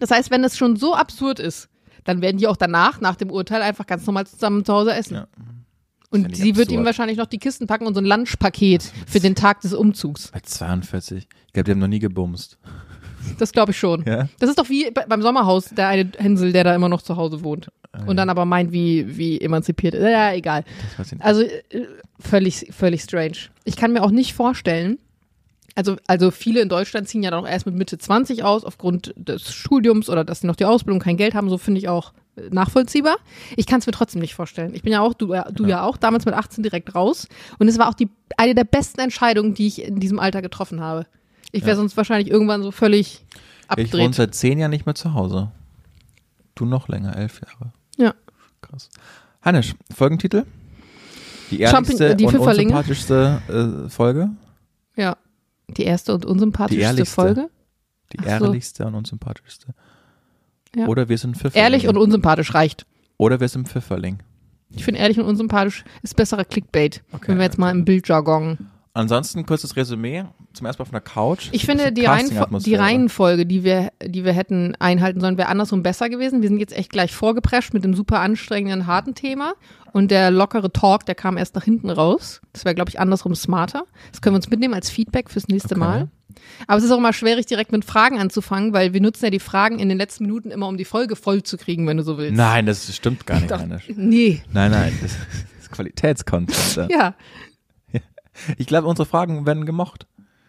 Das heißt, wenn es schon so absurd ist, dann werden die auch danach, nach dem Urteil, einfach ganz normal zusammen zu Hause essen. Ja. Und sie wird absurd. ihm wahrscheinlich noch die Kisten packen und so ein Lunchpaket für den Tag des Umzugs. Bei 42. Ich glaube, die haben noch nie gebumst. Das glaube ich schon. Ja? Das ist doch wie be- beim Sommerhaus, der eine Hänsel, der da immer noch zu Hause wohnt. Und dann aber meint, wie, wie emanzipiert. Ja, egal. Also äh, völlig, völlig strange. Ich kann mir auch nicht vorstellen, also, also viele in Deutschland ziehen ja noch erst mit Mitte 20 aus, aufgrund des Studiums oder dass sie noch die Ausbildung, kein Geld haben, so finde ich auch nachvollziehbar. Ich kann es mir trotzdem nicht vorstellen. Ich bin ja auch, du, äh, du ja. auch, damals mit 18 direkt raus. Und es war auch die, eine der besten Entscheidungen, die ich in diesem Alter getroffen habe. Ich wäre Ja. sonst wahrscheinlich irgendwann so völlig Ich wohne abgedreht. seit zehn Jahren nicht mehr zu Hause. Du noch länger, elf Jahre. Ja. Krass. Hannes, Folgentitel? Die die und unsympathischste äh, Folge? Ja. Die erste und unsympathischste ehrlichste. Folge. Die Ach so. ehrlichste und unsympathischste. Ja. Oder wir sind Pfifferling. Ehrlich und unsympathisch reicht. Oder wir sind Pfifferling. Ich finde ehrlich und unsympathisch ist besserer Clickbait, Okay, wenn wir jetzt mal im Bildjargon. Ansonsten kurzes Resümee. Zum ersten Mal von der Couch. Ich finde, die, Reihenfo die Reihenfolge, die wir, die wir hätten einhalten sollen, wäre andersrum besser gewesen. Wir sind jetzt echt gleich vorgeprescht mit dem super anstrengenden, harten Thema. Und der lockere Talk, der kam erst nach hinten raus. Das wäre, glaube ich, andersrum smarter. Das können wir uns mitnehmen als Feedback fürs nächste Okay. Mal. Aber es ist auch immer schwierig, direkt mit Fragen anzufangen, weil wir nutzen ja die Fragen in den letzten Minuten immer, um die Folge voll zu kriegen, wenn du so willst. Nein, das stimmt gar nicht, Doch, Heinisch. nee. Nein, nein, das ist Qualitätscontent. Ja, Ich glaube, unsere Fragen werden gemocht.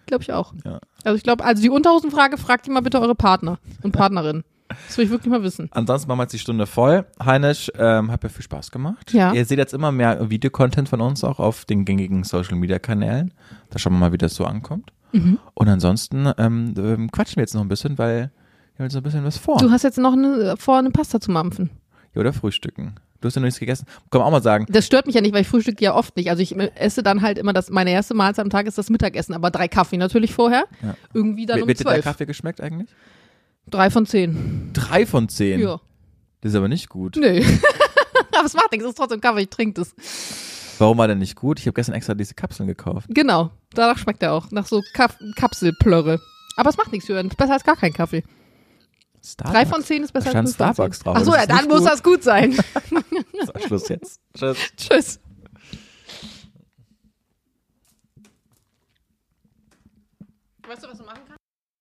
glaube ich auch. Ja. Also ich glaube, also die Unterhosenfrage fragt ihr mal bitte eure Partner und Partnerin. Das will ich wirklich mal wissen. Ansonsten machen wir jetzt die Stunde voll. Heinisch, ähm, hat mir viel Spaß gemacht. Ja. Ihr seht jetzt immer mehr Videocontent von uns auch auf den gängigen Social Media Kanälen. Da schauen wir mal, wie das so ankommt. Mhm. Und ansonsten ähm, ähm, quatschen wir jetzt noch ein bisschen, weil wir haben jetzt noch ein bisschen was vor. Du hast jetzt noch eine, vor, eine Pasta zu mampfen. Ja, oder frühstücken. Du hast ja noch nichts gegessen. Kann man auch mal sagen. Das stört mich ja nicht, weil ich frühstücke ja oft nicht. Also ich esse dann halt immer das, meine erste Mahlzeit am Tag ist das Mittagessen, aber drei Kaffee natürlich vorher. Ja. Irgendwie dann Wie- um Wird dir der zwölf. Kaffee geschmeckt eigentlich? Drei von zehn. Drei von zehn. Ja. Das ist aber nicht gut. Nee. aber es macht nichts, es ist trotzdem Kaffee, ich trinke das. Warum war der nicht gut? Ich habe gestern extra diese Kapseln gekauft. Genau, danach schmeckt er auch. Nach so Kap Kapselplörre. Aber es macht nichts, Jürgen. Ist besser als gar kein Kaffee. Starbucks. Drei von zehn ist besser Da als fünf Starbucks drauf. Ach so, Das ja, dann muss gut. das gut sein. So, Schluss jetzt. Tschüss. Tschüss. Weißt du, was du machen?